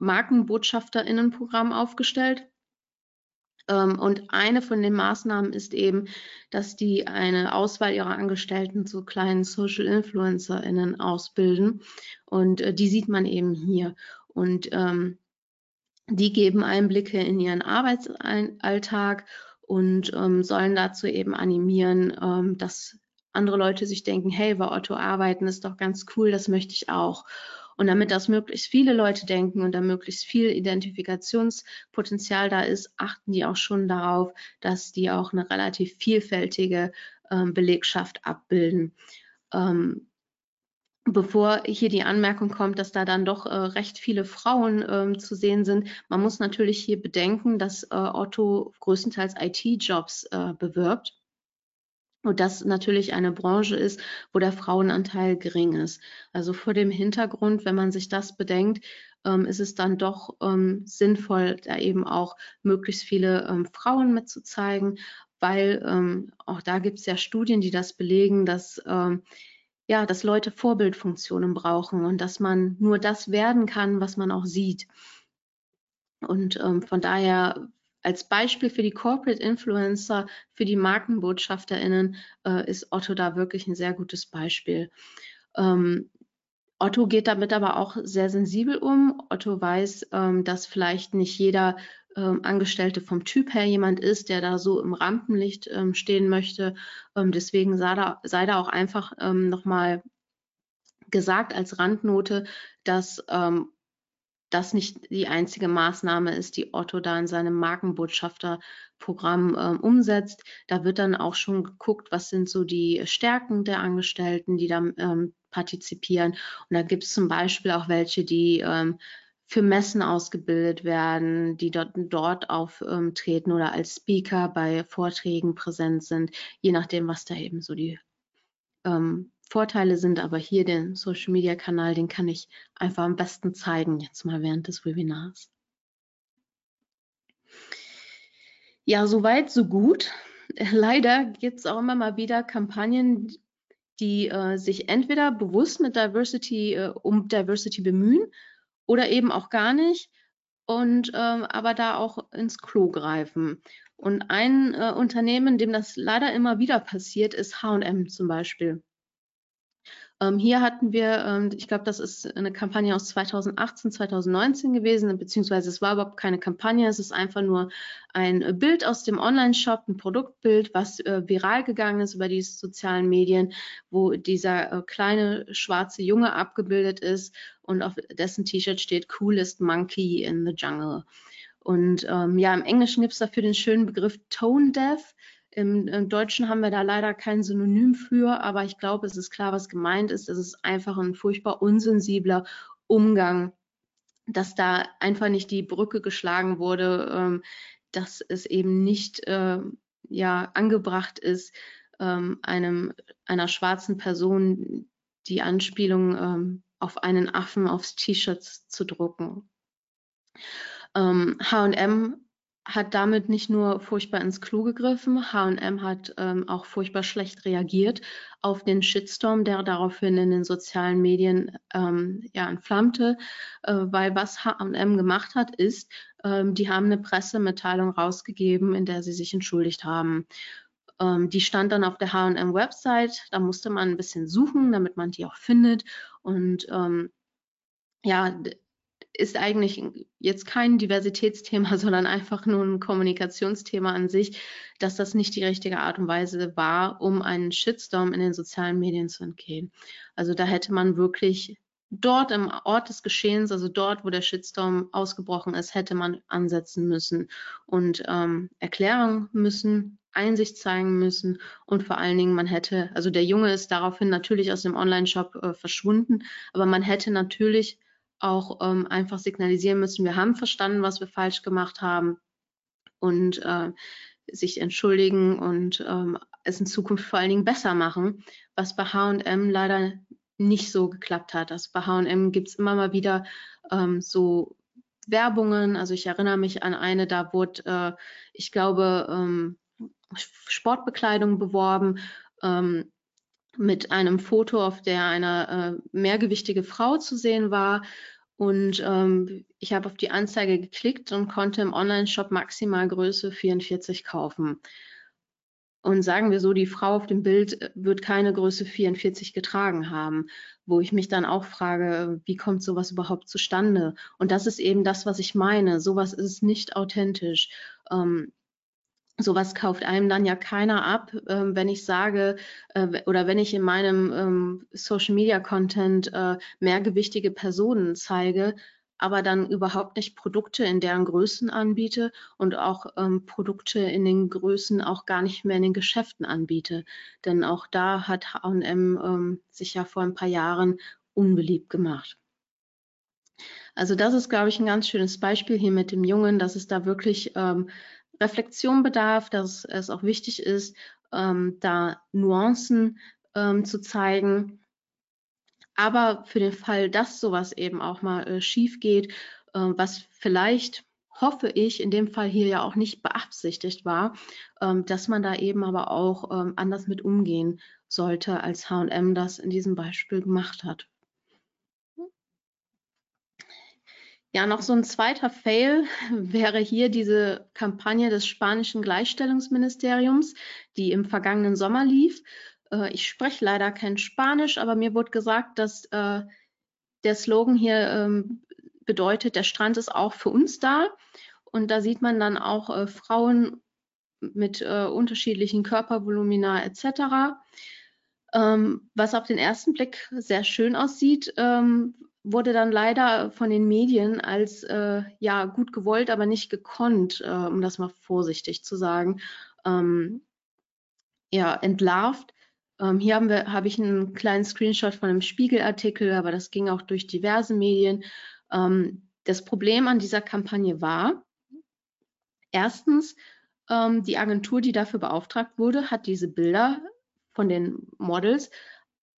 Markenbotschafterinnenprogramm aufgestellt und eine von den Maßnahmen ist eben, dass die eine Auswahl ihrer Angestellten zu kleinen Social InfluencerInnen ausbilden. Und äh, die sieht man eben hier. Und ähm, die geben Einblicke in ihren Arbeitsalltag und ähm, sollen dazu eben animieren, ähm, dass andere Leute sich denken, hey, bei Otto arbeiten ist doch ganz cool, das möchte ich auch. Und damit das möglichst viele Leute denken und da möglichst viel Identifikationspotenzial da ist, achten die auch schon darauf, dass die auch eine relativ vielfältige ähm, Belegschaft abbilden. Ähm, bevor hier die Anmerkung kommt, dass da dann doch äh, recht viele Frauen ähm, zu sehen sind. Man muss natürlich hier bedenken, dass äh, Otto größtenteils IT-Jobs äh, bewirbt und das natürlich eine Branche ist, wo der Frauenanteil gering ist. Also vor dem Hintergrund, wenn man sich das bedenkt, ähm, ist es dann doch ähm, sinnvoll, da eben auch möglichst viele ähm, Frauen mitzuzeigen, weil ähm, auch da gibt es ja Studien, die das belegen, dass ähm, ja, dass Leute Vorbildfunktionen brauchen und dass man nur das werden kann, was man auch sieht. Und ähm, von daher als Beispiel für die Corporate Influencer, für die MarkenbotschafterInnen äh, ist Otto da wirklich ein sehr gutes Beispiel. Ähm, Otto geht damit aber auch sehr sensibel um. Otto weiß, ähm, dass vielleicht nicht jeder ähm, Angestellte vom Typ her jemand ist, der da so im Rampenlicht ähm, stehen möchte. Ähm, deswegen sei da, sei da auch einfach ähm, nochmal gesagt als Randnote, dass ähm, das nicht die einzige Maßnahme ist, die Otto da in seinem Markenbotschafterprogramm ähm, umsetzt. Da wird dann auch schon geguckt, was sind so die Stärken der Angestellten, die da ähm, partizipieren. Und da gibt es zum Beispiel auch welche, die ähm, für Messen ausgebildet werden, die dort, dort auftreten ähm, oder als Speaker bei Vorträgen präsent sind, je nachdem, was da eben so die ähm, Vorteile sind. Aber hier den Social Media Kanal, den kann ich einfach am besten zeigen, jetzt mal während des Webinars. Ja, soweit, so gut. Leider gibt es auch immer mal wieder Kampagnen, die äh, sich entweder bewusst mit Diversity, äh, um Diversity bemühen oder eben auch gar nicht und ähm, aber da auch ins Klo greifen. Und ein äh, Unternehmen, dem das leider immer wieder passiert, ist H&M zum Beispiel. Ähm, hier hatten wir, ähm, ich glaube, das ist eine Kampagne aus 2018, 2019 gewesen, beziehungsweise es war überhaupt keine Kampagne, es ist einfach nur ein Bild aus dem Online-Shop, ein Produktbild, was äh, viral gegangen ist über die sozialen Medien, wo dieser äh, kleine schwarze Junge abgebildet ist und auf dessen T-Shirt steht Coolest Monkey in the Jungle. Und ähm, ja, im Englischen gibt es dafür den schönen Begriff Tone Deaf. Im, Im, Deutschen haben wir da leider kein Synonym für, aber ich glaube, es ist klar, was gemeint ist. Es ist einfach ein furchtbar unsensibler Umgang, dass da einfach nicht die Brücke geschlagen wurde, ähm, dass es eben nicht äh, ja, angebracht ist, ähm, einem, einer schwarzen Person die Anspielung ähm, auf einen Affen aufs T-Shirt zu drucken. H&M hat damit nicht nur furchtbar ins Klo gegriffen, H&M hat ähm, auch furchtbar schlecht reagiert auf den Shitstorm, der daraufhin in den sozialen Medien ähm, ja entflammte, äh, weil was H&M gemacht hat, ist, ähm, die haben eine Pressemitteilung rausgegeben, in der sie sich entschuldigt haben. Ähm, die stand dann auf der H&M Website, da musste man ein bisschen suchen, damit man die auch findet. Und ähm, ja, ist eigentlich jetzt kein Diversitätsthema, sondern einfach nur ein Kommunikationsthema an sich, dass das nicht die richtige Art und Weise war, um einen Shitstorm in den sozialen Medien zu entgehen. Also da hätte man wirklich dort im Ort des Geschehens, also dort, wo der Shitstorm ausgebrochen ist, hätte man ansetzen müssen und ähm, erklären müssen, Einsicht zeigen müssen und vor allen Dingen man hätte, also der Junge ist daraufhin natürlich aus dem Online-Shop äh, verschwunden, aber man hätte natürlich auch ähm, einfach signalisieren müssen, wir haben verstanden, was wir falsch gemacht haben und äh, sich entschuldigen und ähm, es in Zukunft vor allen Dingen besser machen, was bei H&M leider nicht so geklappt hat. Also bei H&M gibt es immer mal wieder ähm, so Werbungen. Also ich erinnere mich an eine, da wurde, äh, ich glaube, ähm, Sportbekleidung beworben. Ähm, mit einem Foto, auf der eine äh, mehrgewichtige Frau zu sehen war. Und ähm, ich habe auf die Anzeige geklickt und konnte im Online-Shop maximal Größe 44 kaufen. Und sagen wir so, die Frau auf dem Bild äh, wird keine Größe 44 getragen haben, wo ich mich dann auch frage, wie kommt sowas überhaupt zustande? Und das ist eben das, was ich meine. Sowas ist nicht authentisch. Ähm, sowas kauft einem dann ja keiner ab, ähm, wenn ich sage äh, oder wenn ich in meinem ähm, Social Media Content äh, mehrgewichtige Personen zeige, aber dann überhaupt nicht Produkte in deren Größen anbiete und auch ähm, Produkte in den Größen auch gar nicht mehr in den Geschäften anbiete. Denn auch da hat H&M sich ja vor ein paar Jahren unbeliebt gemacht. Also das ist, glaube ich, ein ganz schönes Beispiel hier mit dem Jungen, dass es da wirklich ähm, Reflexion bedarf, dass es auch wichtig ist, ähm, da Nuancen ähm, zu zeigen. Aber für den Fall, dass sowas eben auch mal äh, schief geht, äh, was vielleicht hoffe ich, in dem Fall hier ja auch nicht beabsichtigt war, ähm, dass man da eben aber auch ähm, anders mit umgehen sollte, als H&M das in diesem Beispiel gemacht hat. Ja, noch so ein zweiter Fail wäre hier diese Kampagne des spanischen Gleichstellungsministeriums, die im vergangenen Sommer lief. Äh, ich spreche leider kein Spanisch, aber mir wurde gesagt, dass äh, der Slogan hier ähm, bedeutet, der Strand ist auch für uns da. Und da sieht man dann auch äh, Frauen mit unterschiedlichen Körpervolumina etc. Ähm, was auf den ersten Blick sehr schön aussieht, ähm, wurde dann leider von den Medien als äh, ja gut gewollt, aber nicht gekonnt, äh, um das mal vorsichtig zu sagen, ähm, ja entlarvt. Ähm, hier haben wir habe ich einen kleinen Screenshot von einem Spiegelartikel, aber das ging auch durch diverse Medien. Ähm, das Problem an dieser Kampagne war erstens ähm, die Agentur, die dafür beauftragt wurde, hat diese Bilder von den Models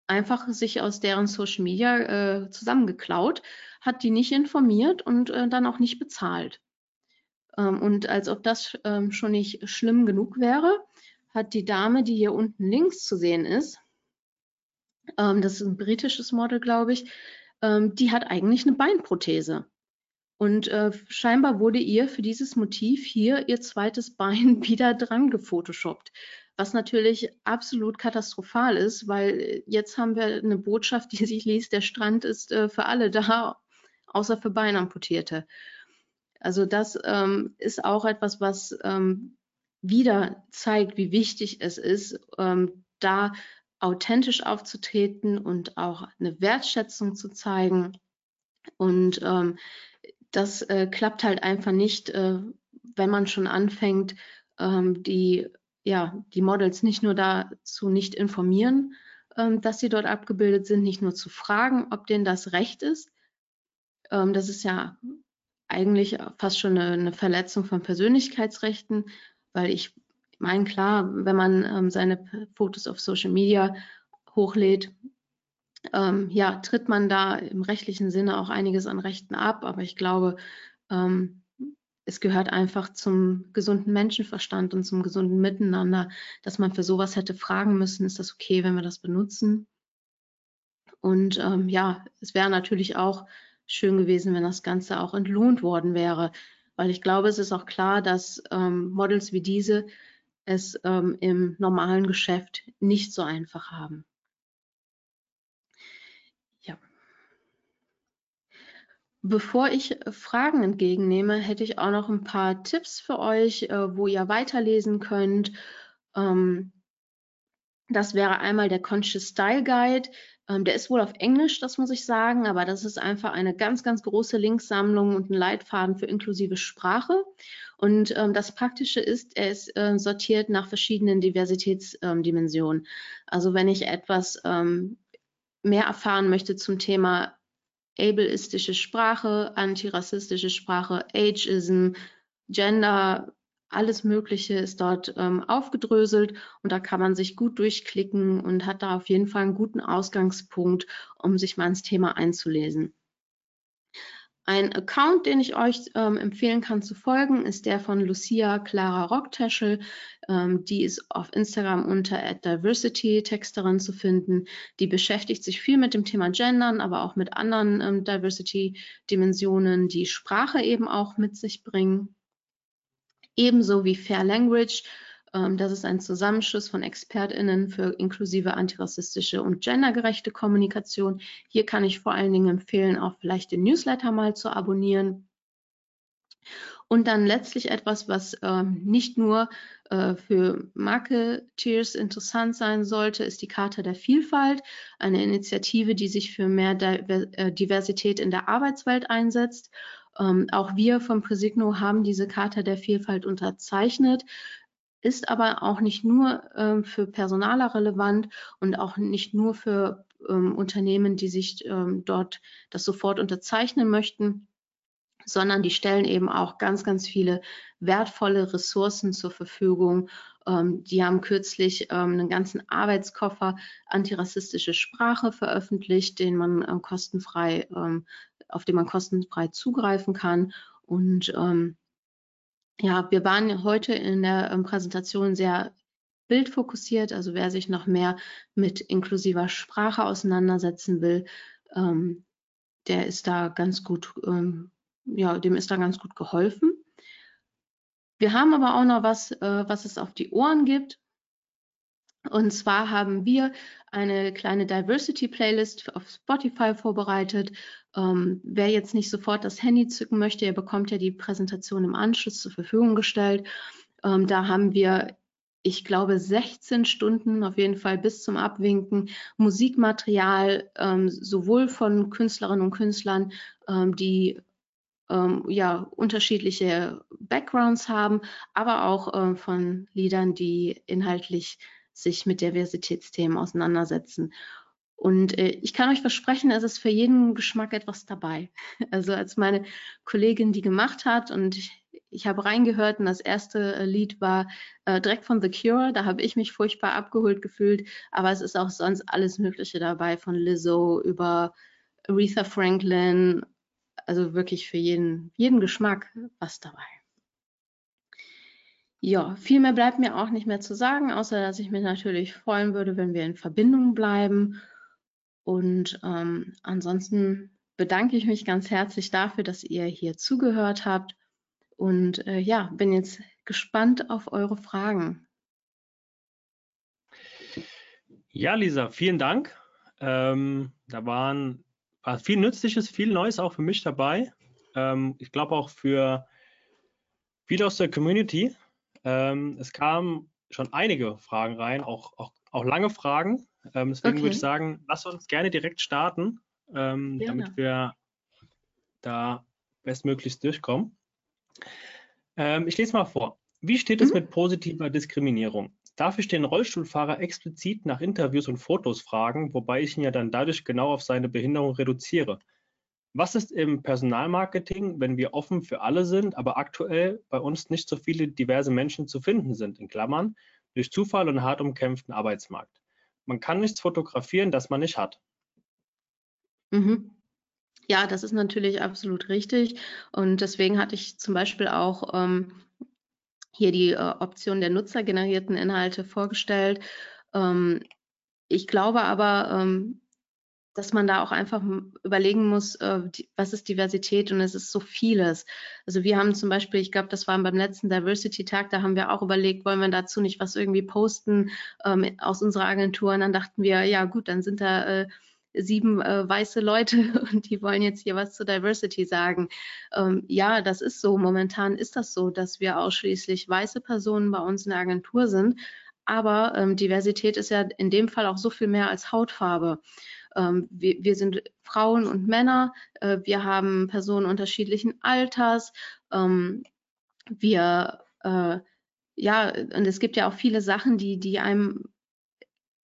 einfach sich aus deren Social Media äh, zusammengeklaut, hat die nicht informiert und äh, dann auch nicht bezahlt. Ähm, und als ob das ähm, schon nicht schlimm genug wäre, hat die Dame, die hier unten links zu sehen ist, ähm, das ist ein britisches Model, glaube ich, ähm, die hat eigentlich eine Beinprothese. Und äh, scheinbar wurde ihr für dieses Motiv hier ihr zweites Bein wieder dran gefotoshoppt was natürlich absolut katastrophal ist, weil jetzt haben wir eine Botschaft, die sich liest, der Strand ist äh, für alle da, außer für Beinamputierte. Also das ähm, ist auch etwas, was ähm, wieder zeigt, wie wichtig es ist, ähm, da authentisch aufzutreten und auch eine Wertschätzung zu zeigen. Und ähm, das äh, klappt halt einfach nicht, äh, wenn man schon anfängt, ähm, die ja, die Models nicht nur dazu nicht informieren, ähm, dass sie dort abgebildet sind, nicht nur zu fragen, ob denen das recht ist. Ähm, das ist ja eigentlich fast schon eine, eine, Verletzung von Persönlichkeitsrechten, weil ich meine, klar, wenn man ähm, seine Fotos auf Social Media hochlädt, ähm, ja, tritt man da im rechtlichen Sinne auch einiges an Rechten ab, aber ich glaube, ähm, es gehört einfach zum gesunden Menschenverstand und zum gesunden Miteinander, dass man für sowas hätte fragen müssen, ist das okay, wenn wir das benutzen? Und ähm, ja, es wäre natürlich auch schön gewesen, wenn das Ganze auch entlohnt worden wäre, weil ich glaube, es ist auch klar, dass ähm, Models wie diese es ähm, im normalen Geschäft nicht so einfach haben. Bevor ich äh, Fragen entgegennehme, hätte ich auch noch ein paar Tipps für euch, äh, wo ihr weiterlesen könnt. Ähm, das wäre einmal der Conscious Style Guide. Ähm, der ist wohl auf Englisch, das muss ich sagen, aber das ist einfach eine ganz, ganz große Linksammlung und ein Leitfaden für inklusive Sprache. Und ähm, das Praktische ist, er ist äh, sortiert nach verschiedenen Diversitätsdimensionen. also wenn ich etwas mehr erfahren möchte zum Thema ableistische Sprache, antirassistische Sprache, Ageism, Gender, alles Mögliche ist dort ähm, aufgedröselt und da kann man sich gut durchklicken und hat da auf jeden Fall einen guten Ausgangspunkt, um sich mal ins Thema einzulesen. Ein Account, den ich euch ähm, empfehlen kann zu folgen, ist der von Lucia Clara Rockteschel. Ähm, die ist auf Instagram unter Diversity Texterin zu finden. Die beschäftigt sich viel mit dem Thema Gendern, aber auch mit anderen ähm, Diversity-Dimensionen, die Sprache eben auch mit sich bringen. Ebenso wie Fair Language ähm, das ist ein Zusammenschluss von ExpertInnen für inklusive antirassistische und gendergerechte Kommunikation. Hier kann ich vor allen Dingen empfehlen, auch vielleicht den Newsletter mal zu abonnieren. Und dann letztlich etwas, was äh, nicht nur äh, für Marketeers interessant sein sollte, ist die Charta der Vielfalt, eine Initiative, die sich für mehr äh, Diversität in der Arbeitswelt einsetzt. Ähm, auch wir vom Presigno haben diese Charta der Vielfalt unterzeichnet ist aber auch nicht nur ähm, für Personaler relevant und auch nicht nur für ähm, Unternehmen, die sich ähm, dort das sofort unterzeichnen möchten, sondern die stellen eben auch ganz, ganz viele wertvolle Ressourcen zur Verfügung. Ähm, die haben kürzlich ähm, einen ganzen Arbeitskoffer antirassistische Sprache veröffentlicht, den man ähm, kostenfrei, auf den man kostenfrei zugreifen kann. Und ja, wir waren heute in der ähm, Präsentation sehr bildfokussiert. Also wer sich noch mehr mit inklusiver Sprache auseinandersetzen will, ähm, der ist da ganz gut, ähm, ja, dem ist da ganz gut geholfen. Wir haben aber auch noch was, äh, was es auf die Ohren gibt. Und zwar haben wir eine kleine Diversity-Playlist auf Spotify vorbereitet. Ähm, wer jetzt nicht sofort das Handy zücken möchte, der bekommt ja die Präsentation im Anschluss zur Verfügung gestellt. Ähm, da haben wir, ich glaube, 16 Stunden auf jeden Fall bis zum Abwinken Musikmaterial, ähm, sowohl von Künstlerinnen und Künstlern, ähm, die ähm, ja, unterschiedliche Backgrounds haben, aber auch äh, von Liedern, die inhaltlich sich mit Diversitätsthemen auseinandersetzen. Und äh, ich kann euch versprechen, es ist für jeden Geschmack etwas dabei. Also als meine Kollegin die gemacht hat und ich, ich habe reingehört und das erste äh, Lied war äh, direkt von The Cure. Da habe ich mich furchtbar abgeholt gefühlt, aber es ist auch sonst alles Mögliche dabei, von Lizzo über Aretha Franklin. Also wirklich für jeden, jeden Geschmack was dabei. Ja, viel mehr bleibt mir auch nicht mehr zu sagen, außer dass ich mich natürlich freuen würde, wenn wir in Verbindung bleiben. Und ähm, ansonsten bedanke ich mich ganz herzlich dafür, dass ihr hier zugehört habt. Und äh, ja, bin jetzt gespannt auf eure Fragen. Ja, Lisa, vielen Dank. Ähm, da waren, war viel Nützliches, viel Neues auch für mich dabei. Ähm, ich glaube auch für viele aus der Community. Ähm, es kamen schon einige Fragen rein, auch, auch, auch lange Fragen. Ähm, deswegen okay. würde ich sagen, lass uns gerne direkt starten, ähm, damit wir da bestmöglichst durchkommen. Ähm, ich lese mal vor. Wie steht es mhm. mit positiver Diskriminierung? Dafür stehen Rollstuhlfahrer explizit nach Interviews und Fotos fragen, wobei ich ihn ja dann dadurch genau auf seine Behinderung reduziere. Was ist im Personalmarketing, wenn wir offen für alle sind, aber aktuell bei uns nicht so viele diverse Menschen zu finden sind, in Klammern, durch Zufall und hart umkämpften Arbeitsmarkt? Man kann nichts fotografieren, das man nicht hat. Mhm. Ja, das ist natürlich absolut richtig. Und deswegen hatte ich zum Beispiel auch ähm, hier die äh, Option der nutzergenerierten Inhalte vorgestellt. Ähm, ich glaube aber, ähm, dass man da auch einfach überlegen muss, äh, was ist Diversität und es ist so vieles. Also wir haben zum Beispiel, ich glaube, das war beim letzten Diversity-Tag, da haben wir auch überlegt, wollen wir dazu nicht was irgendwie posten ähm, aus unserer Agentur und dann dachten wir, ja gut, dann sind da äh, sieben äh, weiße Leute und die wollen jetzt hier was zu Diversity sagen. Ähm, ja, das ist so. Momentan ist das so, dass wir ausschließlich weiße Personen bei uns in der Agentur sind. Aber ähm, Diversität ist ja in dem Fall auch so viel mehr als Hautfarbe. Ähm, wir, wir, sind Frauen und Männer, äh, wir haben Personen unterschiedlichen Alters, ähm, wir, äh, ja, und es gibt ja auch viele Sachen, die, die einem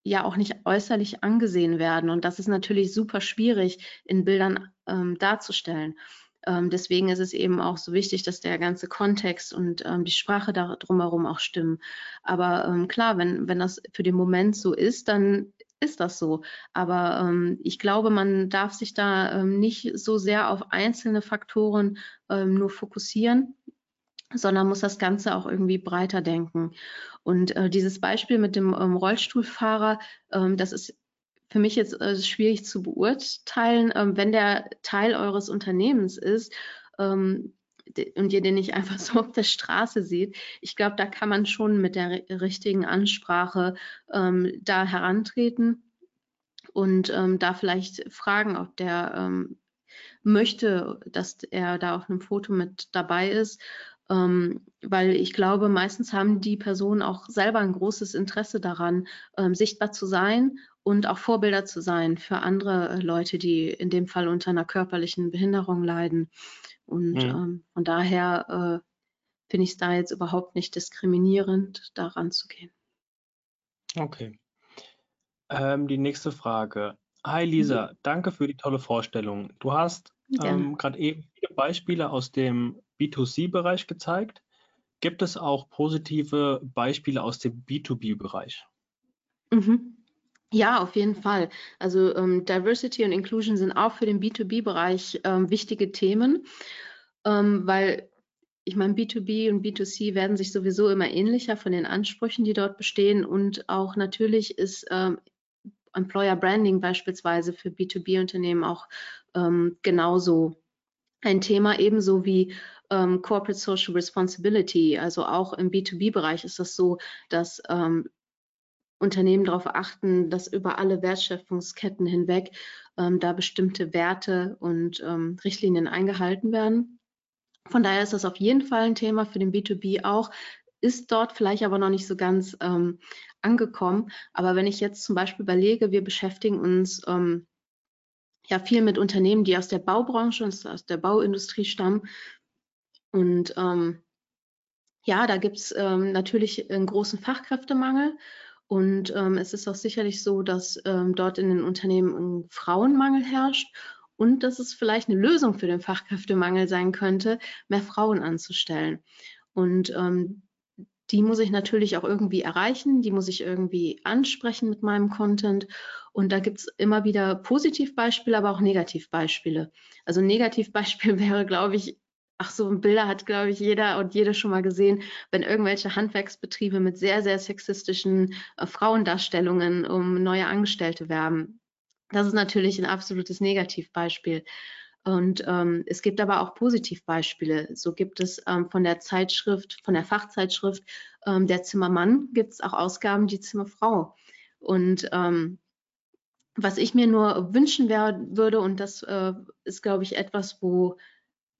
ja auch nicht äußerlich angesehen werden. Und das ist natürlich super schwierig in Bildern ähm, darzustellen. Ähm, deswegen ist es eben auch so wichtig, dass der ganze Kontext und ähm, die Sprache da drumherum auch stimmen. Aber ähm, klar, wenn, wenn das für den Moment so ist, dann ist das so. Aber ähm, ich glaube, man darf sich da ähm, nicht so sehr auf einzelne Faktoren nur fokussieren, sondern muss das Ganze auch irgendwie breiter denken. Und äh, dieses Beispiel mit dem ähm, Rollstuhlfahrer, ähm, das ist für mich jetzt äh, schwierig zu beurteilen. Ähm, wenn der Teil eures Unternehmens ist, und ihr den nicht einfach so auf der Straße seht. Ich glaube, da kann man schon mit der richtigen Ansprache ähm, da herantreten und ähm, da vielleicht fragen, ob der ähm, möchte, dass er da auf einem Foto mit dabei ist. Ähm, weil ich glaube, meistens haben die Personen auch selber ein großes Interesse daran, ähm, sichtbar zu sein und auch Vorbilder zu sein für andere äh, Leute, die in dem Fall unter einer körperlichen Behinderung leiden. Und mhm. ähm, von daher äh, finde ich es da jetzt überhaupt nicht diskriminierend, daran zu gehen. Okay. Ähm, die nächste Frage. Hi Lisa, mhm. danke für die tolle Vorstellung. Du hast ähm, gerade eben viele Beispiele aus dem B2C-Bereich gezeigt. Gibt es auch positive Beispiele aus dem B2B-Bereich? Mhm. Ja, auf jeden Fall. Also ähm, Diversity und Inclusion sind auch für den B2B-Bereich ähm, wichtige Themen, ähm, weil ich meine, B2B und B2C werden sich sowieso immer ähnlicher von den Ansprüchen, die dort bestehen. Und auch natürlich ist ähm, Employer Branding beispielsweise für B2B-Unternehmen auch ähm, genauso ein Thema, ebenso wie ähm, Corporate Social Responsibility. Also auch im B2B-Bereich ist das so, dass ähm, Unternehmen darauf achten, dass über alle Wertschöpfungsketten hinweg ähm, da bestimmte Werte und ähm, Richtlinien eingehalten werden. Von daher ist das auf jeden Fall ein Thema für den B2B auch, ist dort vielleicht aber noch nicht so ganz ähm, angekommen. Aber wenn ich jetzt zum Beispiel überlege, wir beschäftigen uns ähm, ja viel mit Unternehmen, die aus der Baubranche aus der Bauindustrie stammen. Und ähm, ja, da gibt es ähm, natürlich einen großen Fachkräftemangel. Und ähm, es ist auch sicherlich so, dass ähm, dort in den Unternehmen ein Frauenmangel herrscht und dass es vielleicht eine Lösung für den Fachkräftemangel sein könnte, mehr Frauen anzustellen. Und ähm, die muss ich natürlich auch irgendwie erreichen, die muss ich irgendwie ansprechen mit meinem Content. Und da gibt es immer wieder Positivbeispiele, aber auch Negativbeispiele. Also ein Negativbeispiel wäre, glaube ich, ach so, Bilder hat, glaube ich, jeder und jede schon mal gesehen, wenn irgendwelche Handwerksbetriebe mit sehr, sehr sexistischen äh, Frauendarstellungen um neue Angestellte werben. Das ist natürlich ein absolutes Negativbeispiel. Und ähm, es gibt aber auch Positivbeispiele. So gibt es ähm, von der Zeitschrift, von der Fachzeitschrift ähm, Der Zimmermann gibt es auch Ausgaben die Zimmerfrau. Und ähm, was ich mir nur wünschen würde, und das äh, ist, glaube ich, etwas, wo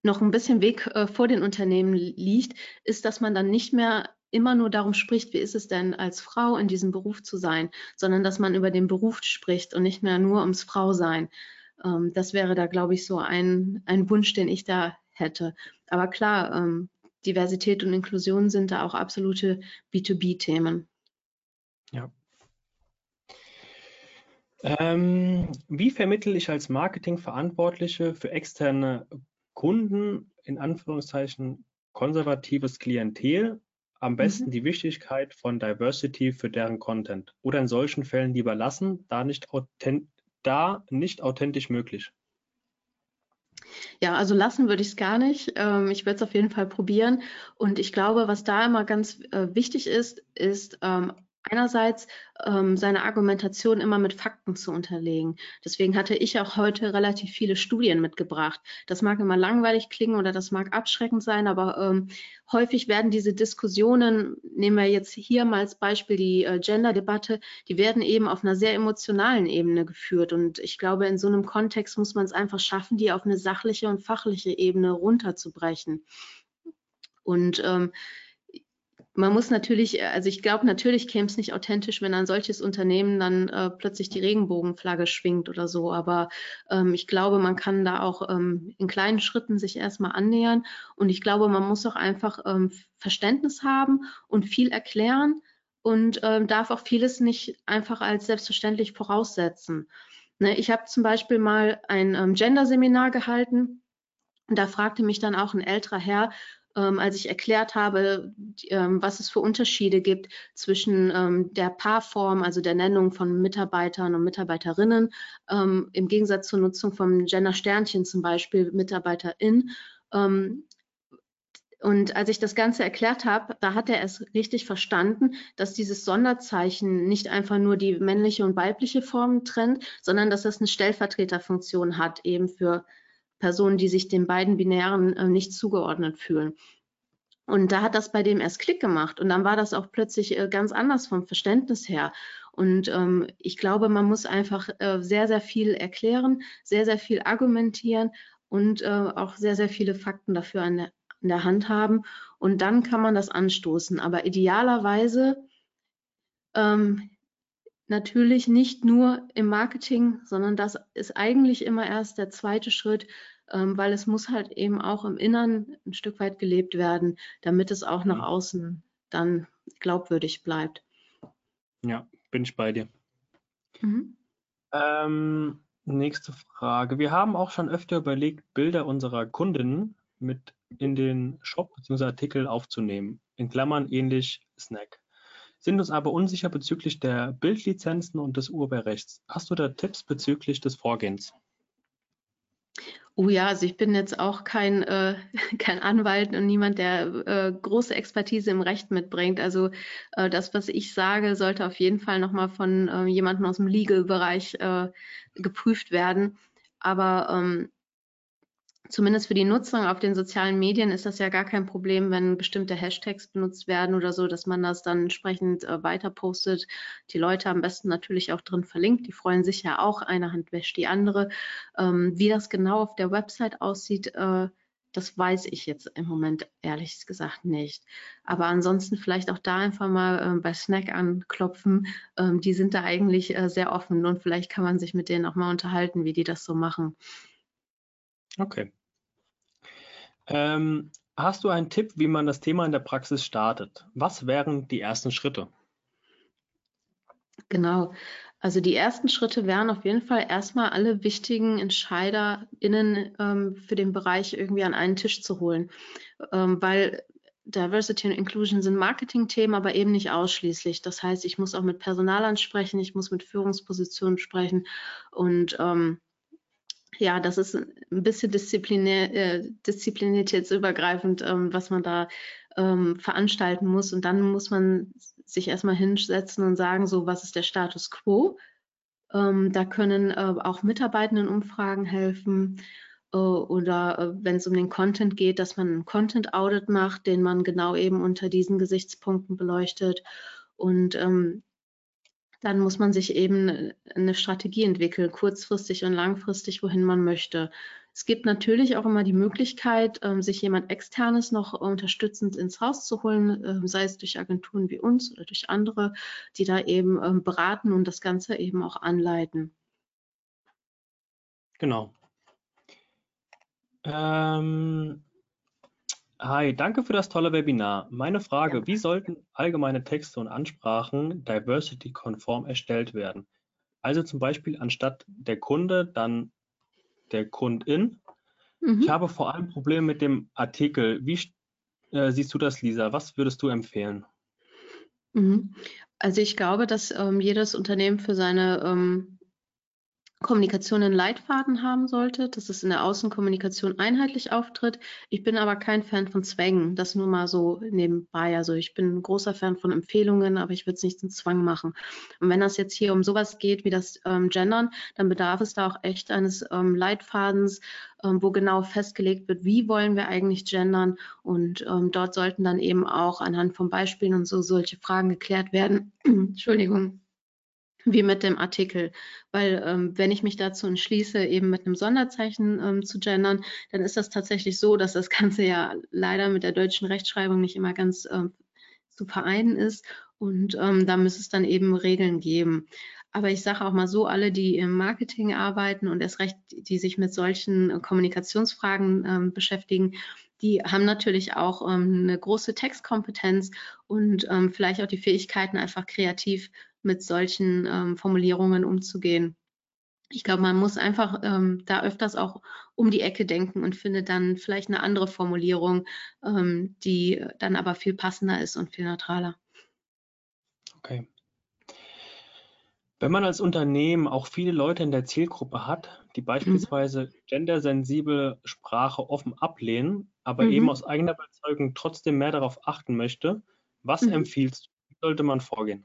noch ein bisschen Weg äh, vor den Unternehmen liegt, ist, dass man dann nicht mehr immer nur darum spricht, wie ist es denn als Frau in diesem Beruf zu sein, sondern dass man über den Beruf spricht und nicht mehr nur ums Frausein. Ähm, das wäre da, glaube ich, so ein, ein Wunsch, den ich da hätte. Aber klar, ähm, Diversität und Inklusion sind da auch absolute B2B-Themen. Ja. Ähm, wie vermittle ich als Marketingverantwortliche für externe Kunden in Anführungszeichen konservatives Klientel am besten mhm. die Wichtigkeit von Diversity für deren Content oder in solchen Fällen lieber lassen, da nicht, da nicht authentisch möglich? Ja, also lassen würde ich es gar nicht. Ähm, ich würde es auf jeden Fall probieren. Und ich glaube, was da immer ganz äh, wichtig ist, ist ähm, einerseits ähm, seine Argumentation immer mit Fakten zu unterlegen. Deswegen hatte ich auch heute relativ viele Studien mitgebracht. Das mag immer langweilig klingen oder das mag abschreckend sein, aber ähm, häufig werden diese Diskussionen, nehmen wir jetzt hier mal als Beispiel die äh, Gender-Debatte, die werden eben auf einer sehr emotionalen Ebene geführt. Und ich glaube, in so einem Kontext muss man es einfach schaffen, die auf eine sachliche und fachliche Ebene runterzubrechen. Und ähm, man muss natürlich, äh, also ich glaube, natürlich käme es nicht authentisch, wenn ein solches Unternehmen dann äh, plötzlich die Regenbogenflagge schwingt oder so. Aber ähm, ich glaube, man kann da auch ähm, in kleinen Schritten sich erstmal annähern. Und ich glaube, man muss auch einfach ähm, Verständnis haben und viel erklären und ähm, darf auch vieles nicht einfach als selbstverständlich voraussetzen. Ne, ich habe zum Beispiel mal ein ähm, Gender-Seminar gehalten. Und da fragte mich dann auch ein älterer Herr, ähm, als ich erklärt habe, ähm, was es für Unterschiede gibt zwischen ähm, der Paarform, also der Nennung von Mitarbeitern und Mitarbeiterinnen, ähm, im Gegensatz zur Nutzung von Gender-Sternchen zum Beispiel Mitarbeiterin. Ähm, und als ich das Ganze erklärt habe, da hat er es richtig verstanden, dass dieses Sonderzeichen nicht einfach nur die männliche und weibliche Form trennt, sondern dass das eine Stellvertreterfunktion hat, eben für Personen, die sich den beiden Binären äh, nicht zugeordnet fühlen. Und da hat das bei dem erst Klick gemacht und dann war das auch plötzlich äh, ganz anders vom Verständnis her. Und ähm, ich glaube, man muss einfach äh, sehr, sehr viel erklären, sehr, sehr viel argumentieren und äh, auch sehr, sehr viele Fakten dafür an der, an der Hand haben. Und dann kann man das anstoßen. Aber idealerweise ähm, natürlich nicht nur im Marketing, sondern das ist eigentlich immer erst der zweite Schritt, ähm, weil es muss halt eben auch im Innern ein Stück weit gelebt werden, damit es auch nach mhm. außen dann glaubwürdig bleibt. Ja, bin ich bei dir. Mhm. Ähm, nächste Frage. Wir haben auch schon öfter überlegt, Bilder unserer Kundinnen mit in den Shop bzw. Artikel aufzunehmen. In Klammern ähnlich Snack. Sind uns aber unsicher bezüglich der Bildlizenzen und des Urheberrechts. Hast du da Tipps bezüglich des Vorgehens? Oh ja, also ich bin jetzt auch kein, äh, kein Anwalt und niemand, der äh, große Expertise im Recht mitbringt. Also äh, das, was ich sage, sollte auf jeden Fall nochmal von äh, jemandem aus dem Legal-Bereich äh, geprüft werden. Aber ähm, zumindest für die Nutzung auf den sozialen Medien ist das ja gar kein Problem, wenn bestimmte Hashtags benutzt werden oder so, dass man das dann entsprechend äh, weiter postet. Die Leute am besten natürlich auch drin verlinkt. Die freuen sich ja auch, eine Hand wäscht die andere. Ähm, wie das genau auf der Website aussieht, äh, das weiß ich jetzt im Moment ehrlich gesagt nicht. Aber ansonsten vielleicht auch da einfach mal äh, bei Snack anklopfen. Ähm, die sind da eigentlich äh, sehr offen und vielleicht kann man sich mit denen auch mal unterhalten, wie die das so machen. Okay. Ähm, hast du einen Tipp, wie man das Thema in der Praxis startet? Was wären die ersten Schritte? Genau. Also die ersten Schritte wären auf jeden Fall erstmal alle wichtigen EntscheiderInnen ähm, für den Bereich irgendwie an einen Tisch zu holen. Ähm, weil Diversity und Inclusion sind Marketing-Themen, aber eben nicht ausschließlich. Das heißt, ich muss auch mit Personalern sprechen, ich muss mit Führungspositionen sprechen und ähm, ja, das ist ein bisschen disziplinär, äh, disziplinitätsübergreifend, ähm, was man da ähm, veranstalten muss. Und dann muss man sich erstmal hinsetzen und sagen, so, was ist der Status quo? Ähm, da können äh, auch Mitarbeitendenumfragen helfen. Äh, oder äh, wenn es um den Content geht, dass man einen Content Audit macht, den man genau eben unter diesen Gesichtspunkten beleuchtet. Und ähm, dann muss man sich eben eine Strategie entwickeln, kurzfristig und langfristig, wohin man möchte. Es gibt natürlich auch immer die Möglichkeit, ähm, sich jemand externes noch unterstützend ins Haus zu holen, ähm, sei es durch Agenturen wie uns oder durch andere, die da eben ähm, beraten und das Ganze eben auch anleiten. Genau. Ähm, Hi, danke für das tolle Webinar. Meine Frage, wie sollten allgemeine Texte und Ansprachen diversity-konform erstellt werden? Also zum Beispiel anstatt der Kunde dann der Kundin. Mhm. Ich habe vor allem Probleme mit dem Artikel. Wie äh, siehst du das, Lisa? Was würdest du empfehlen? Mhm. Also ich glaube, dass ähm, jedes Unternehmen für seine ähm, Kommunikation einen Leitfaden haben sollte, dass es in der Außenkommunikation einheitlich auftritt. Ich bin aber kein Fan von Zwängen, das nur mal so nebenbei. Also ich bin ein großer Fan von Empfehlungen, aber ich würde es nicht zum Zwang machen. Und wenn das jetzt hier um sowas geht wie das ähm, Gendern, dann bedarf es da auch echt eines ähm, Leitfadens, ähm, wo genau festgelegt wird, wie wollen wir eigentlich gendern. Und ähm, dort sollten dann eben auch anhand von Beispielen und so solche Fragen geklärt werden. Entschuldigung wie mit dem Artikel. Weil ähm, wenn ich mich dazu entschließe, eben mit einem Sonderzeichen ähm, zu gendern, dann ist das tatsächlich so, dass das Ganze ja leider mit der deutschen Rechtschreibung nicht immer ganz ähm, zu vereinen ist. Und ähm, da müsste es dann eben Regeln geben. Aber ich sage auch mal so, alle, die im Marketing arbeiten und erst recht, die sich mit solchen äh, Kommunikationsfragen ähm, beschäftigen, die haben natürlich auch ähm, eine große Textkompetenz und vielleicht auch die Fähigkeiten, einfach kreativ mit solchen ähm, Formulierungen umzugehen. Ich glaube, man muss einfach ähm, da öfters auch um die Ecke denken und findet dann vielleicht eine andere Formulierung, ähm, die dann aber viel passender ist und viel neutraler. Okay. Wenn man als Unternehmen auch viele Leute in der Zielgruppe hat, die mhm. beispielsweise mhm. gendersensible Sprache offen ablehnen, aber mhm. eben aus eigener Überzeugung trotzdem mehr darauf achten möchte, was mhm. empfiehlst du? Wie sollte man vorgehen?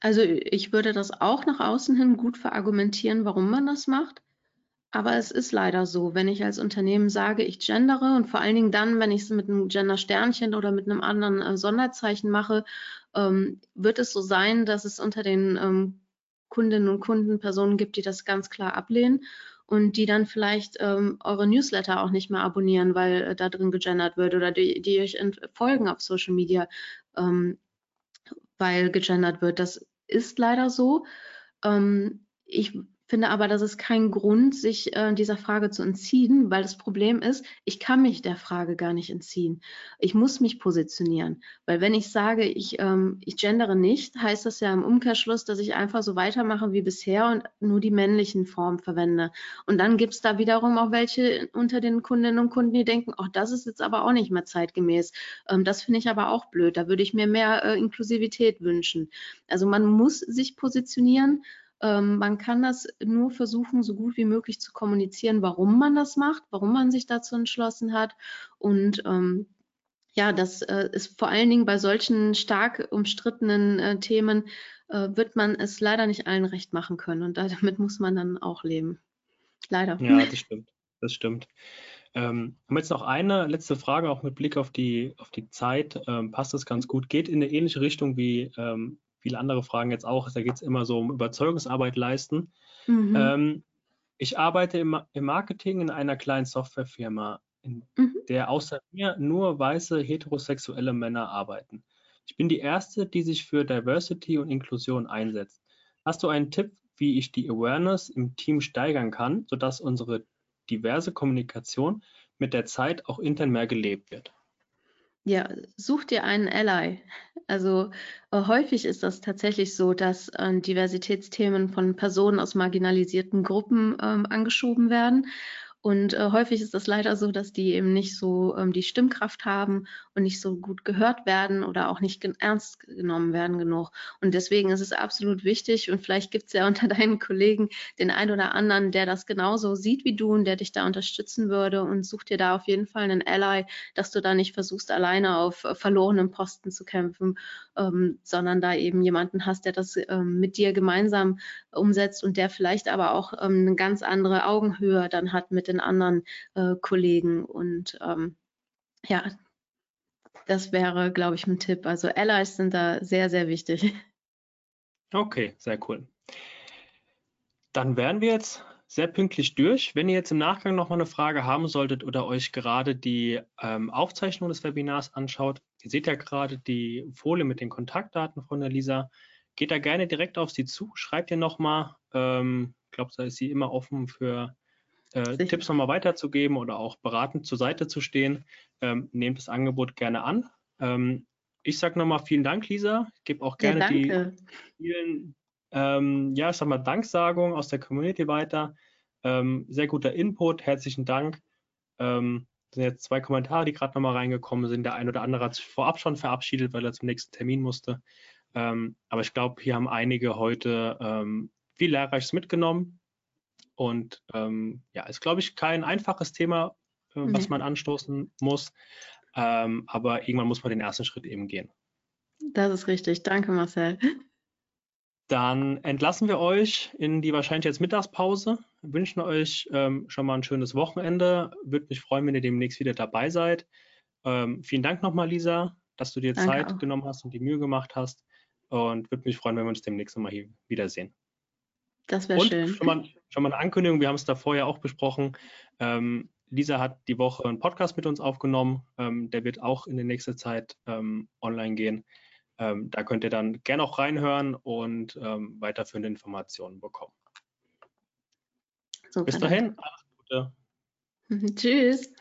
Also ich würde das auch nach außen hin gut verargumentieren, warum man das macht. Aber es ist leider so, wenn ich als Unternehmen sage, ich gendere und vor allen Dingen dann, wenn ich es mit einem Gender-Sternchen oder mit einem anderen äh, Sonderzeichen mache, ähm, wird es so sein, dass es unter den ähm, Kundinnen und Kunden Personen gibt, die das ganz klar ablehnen und die dann vielleicht ähm, eure Newsletter auch nicht mehr abonnieren, weil äh, da drin gegendert wird oder die, die euch folgen auf Social Media. Ähm, weil gegendert wird. Das ist leider so. Ähm, ich finde aber, das ist kein Grund, sich äh, dieser Frage zu entziehen, weil das Problem ist, ich kann mich der Frage gar nicht entziehen. Ich muss mich positionieren, weil wenn ich sage, ich, ähm, ich gendere nicht, heißt das ja im Umkehrschluss, dass ich einfach so weitermache wie bisher und nur die männlichen Formen verwende. Und dann gibt es da wiederum auch welche unter den Kundinnen und Kunden, die denken, ach, das ist jetzt aber auch nicht mehr zeitgemäß. Ähm, das finde ich aber auch blöd. Da würde ich mir mehr äh, Inklusivität wünschen. Also man muss sich positionieren Ähm, man kann das nur versuchen, so gut wie möglich zu kommunizieren, warum man das macht, warum man sich dazu entschlossen hat. Und ähm, ja, das äh, ist vor allen Dingen bei solchen stark umstrittenen äh, Themen, äh, wird man es leider nicht allen recht machen können. Und damit muss man dann auch leben. Leider. Ja, das stimmt. Das stimmt. Ähm, haben jetzt noch eine letzte Frage, auch mit Blick auf die, auf die Zeit. Ähm, passt das ganz gut? Geht in eine ähnliche Richtung wie ähm, viele andere Fragen jetzt auch. Da geht es immer so um Überzeugungsarbeit leisten. Mhm. Ähm, ich arbeite im, im, Marketing in einer kleinen Softwarefirma, in mhm. der außer mir nur weiße heterosexuelle Männer arbeiten. Ich bin die Erste, die sich für Diversity und Inklusion einsetzt. Hast du einen Tipp, wie ich die Awareness im Team steigern kann, sodass unsere diverse Kommunikation mit der Zeit auch intern mehr gelebt wird? Ja, such dir einen Ally. Also äh, häufig ist das tatsächlich so, dass äh, Diversitätsthemen von Personen aus marginalisierten Gruppen ähm, angeschoben werden. Und äh, häufig ist das leider so, dass die eben nicht so ähm, die Stimmkraft haben und nicht so gut gehört werden oder auch nicht ernst genommen werden genug. Und deswegen ist es absolut wichtig und vielleicht gibt es ja unter deinen Kollegen den einen oder anderen, der das genauso sieht wie du und der dich da unterstützen würde und such dir da auf jeden Fall einen Ally, dass du da nicht versuchst, alleine auf äh, verlorenen Posten zu kämpfen, ähm, sondern da eben jemanden hast, der das ähm, mit dir gemeinsam umsetzt und der vielleicht aber auch ähm, eine ganz andere Augenhöhe dann hat mit den anderen äh, Kollegen. Und ähm, ja, das wäre, glaube ich, ein Tipp. Also Allies sind da sehr, sehr wichtig. Okay, sehr cool. Dann wären wir jetzt sehr pünktlich durch. Wenn ihr jetzt im Nachgang noch mal eine Frage haben solltet oder euch gerade die ähm, Aufzeichnung des Webinars anschaut, ihr seht ja gerade die Folie mit den Kontaktdaten von der Lisa. Geht da gerne direkt auf sie zu, schreibt ihr nochmal. Ähm, ich glaube, da ist sie immer offen für äh, Tipps nochmal weiterzugeben oder auch beratend zur Seite zu stehen. Ähm, nehmt das Angebot gerne an. Ähm, ich sage nochmal vielen Dank, Lisa. Ich gebe auch gerne ja, die vielen, ähm, ja, ich sag mal, Danksagungen aus der Community weiter. Ähm, sehr guter Input, herzlichen Dank. Ähm, sind jetzt zwei Kommentare, die gerade nochmal reingekommen sind. Der ein oder andere hat sich vorab schon verabschiedet, weil er zum nächsten Termin musste. Ähm, aber ich glaube, hier haben einige heute ähm, viel Lehrreiches mitgenommen. Und ähm, ja, ist, glaube ich, kein einfaches Thema, äh, was nee. man anstoßen muss. Ähm, aber irgendwann muss man den ersten Schritt eben gehen. Das ist richtig. Danke, Marcel. Dann entlassen wir euch in die wahrscheinlich jetzt Mittagspause. Wünschen euch ähm, schon mal ein schönes Wochenende. Würde mich freuen, wenn ihr demnächst wieder dabei seid. Ähm, vielen Dank nochmal, Lisa, dass du dir Danke Zeit auch. genommen hast und die Mühe gemacht hast. Und würde mich freuen, wenn wir uns demnächst nochmal hier wiedersehen. Das wäre schön. Schon mal, schon mal eine Ankündigung, wir haben es da vorher auch besprochen. Ähm, Lisa hat die Woche einen Podcast mit uns aufgenommen. Ähm, der wird auch in der nächsten Zeit ähm, online gehen. Ähm, da könnt ihr dann gerne auch reinhören und ähm, weiterführende Informationen bekommen. Super, Bis dahin, alles Gute. Tschüss.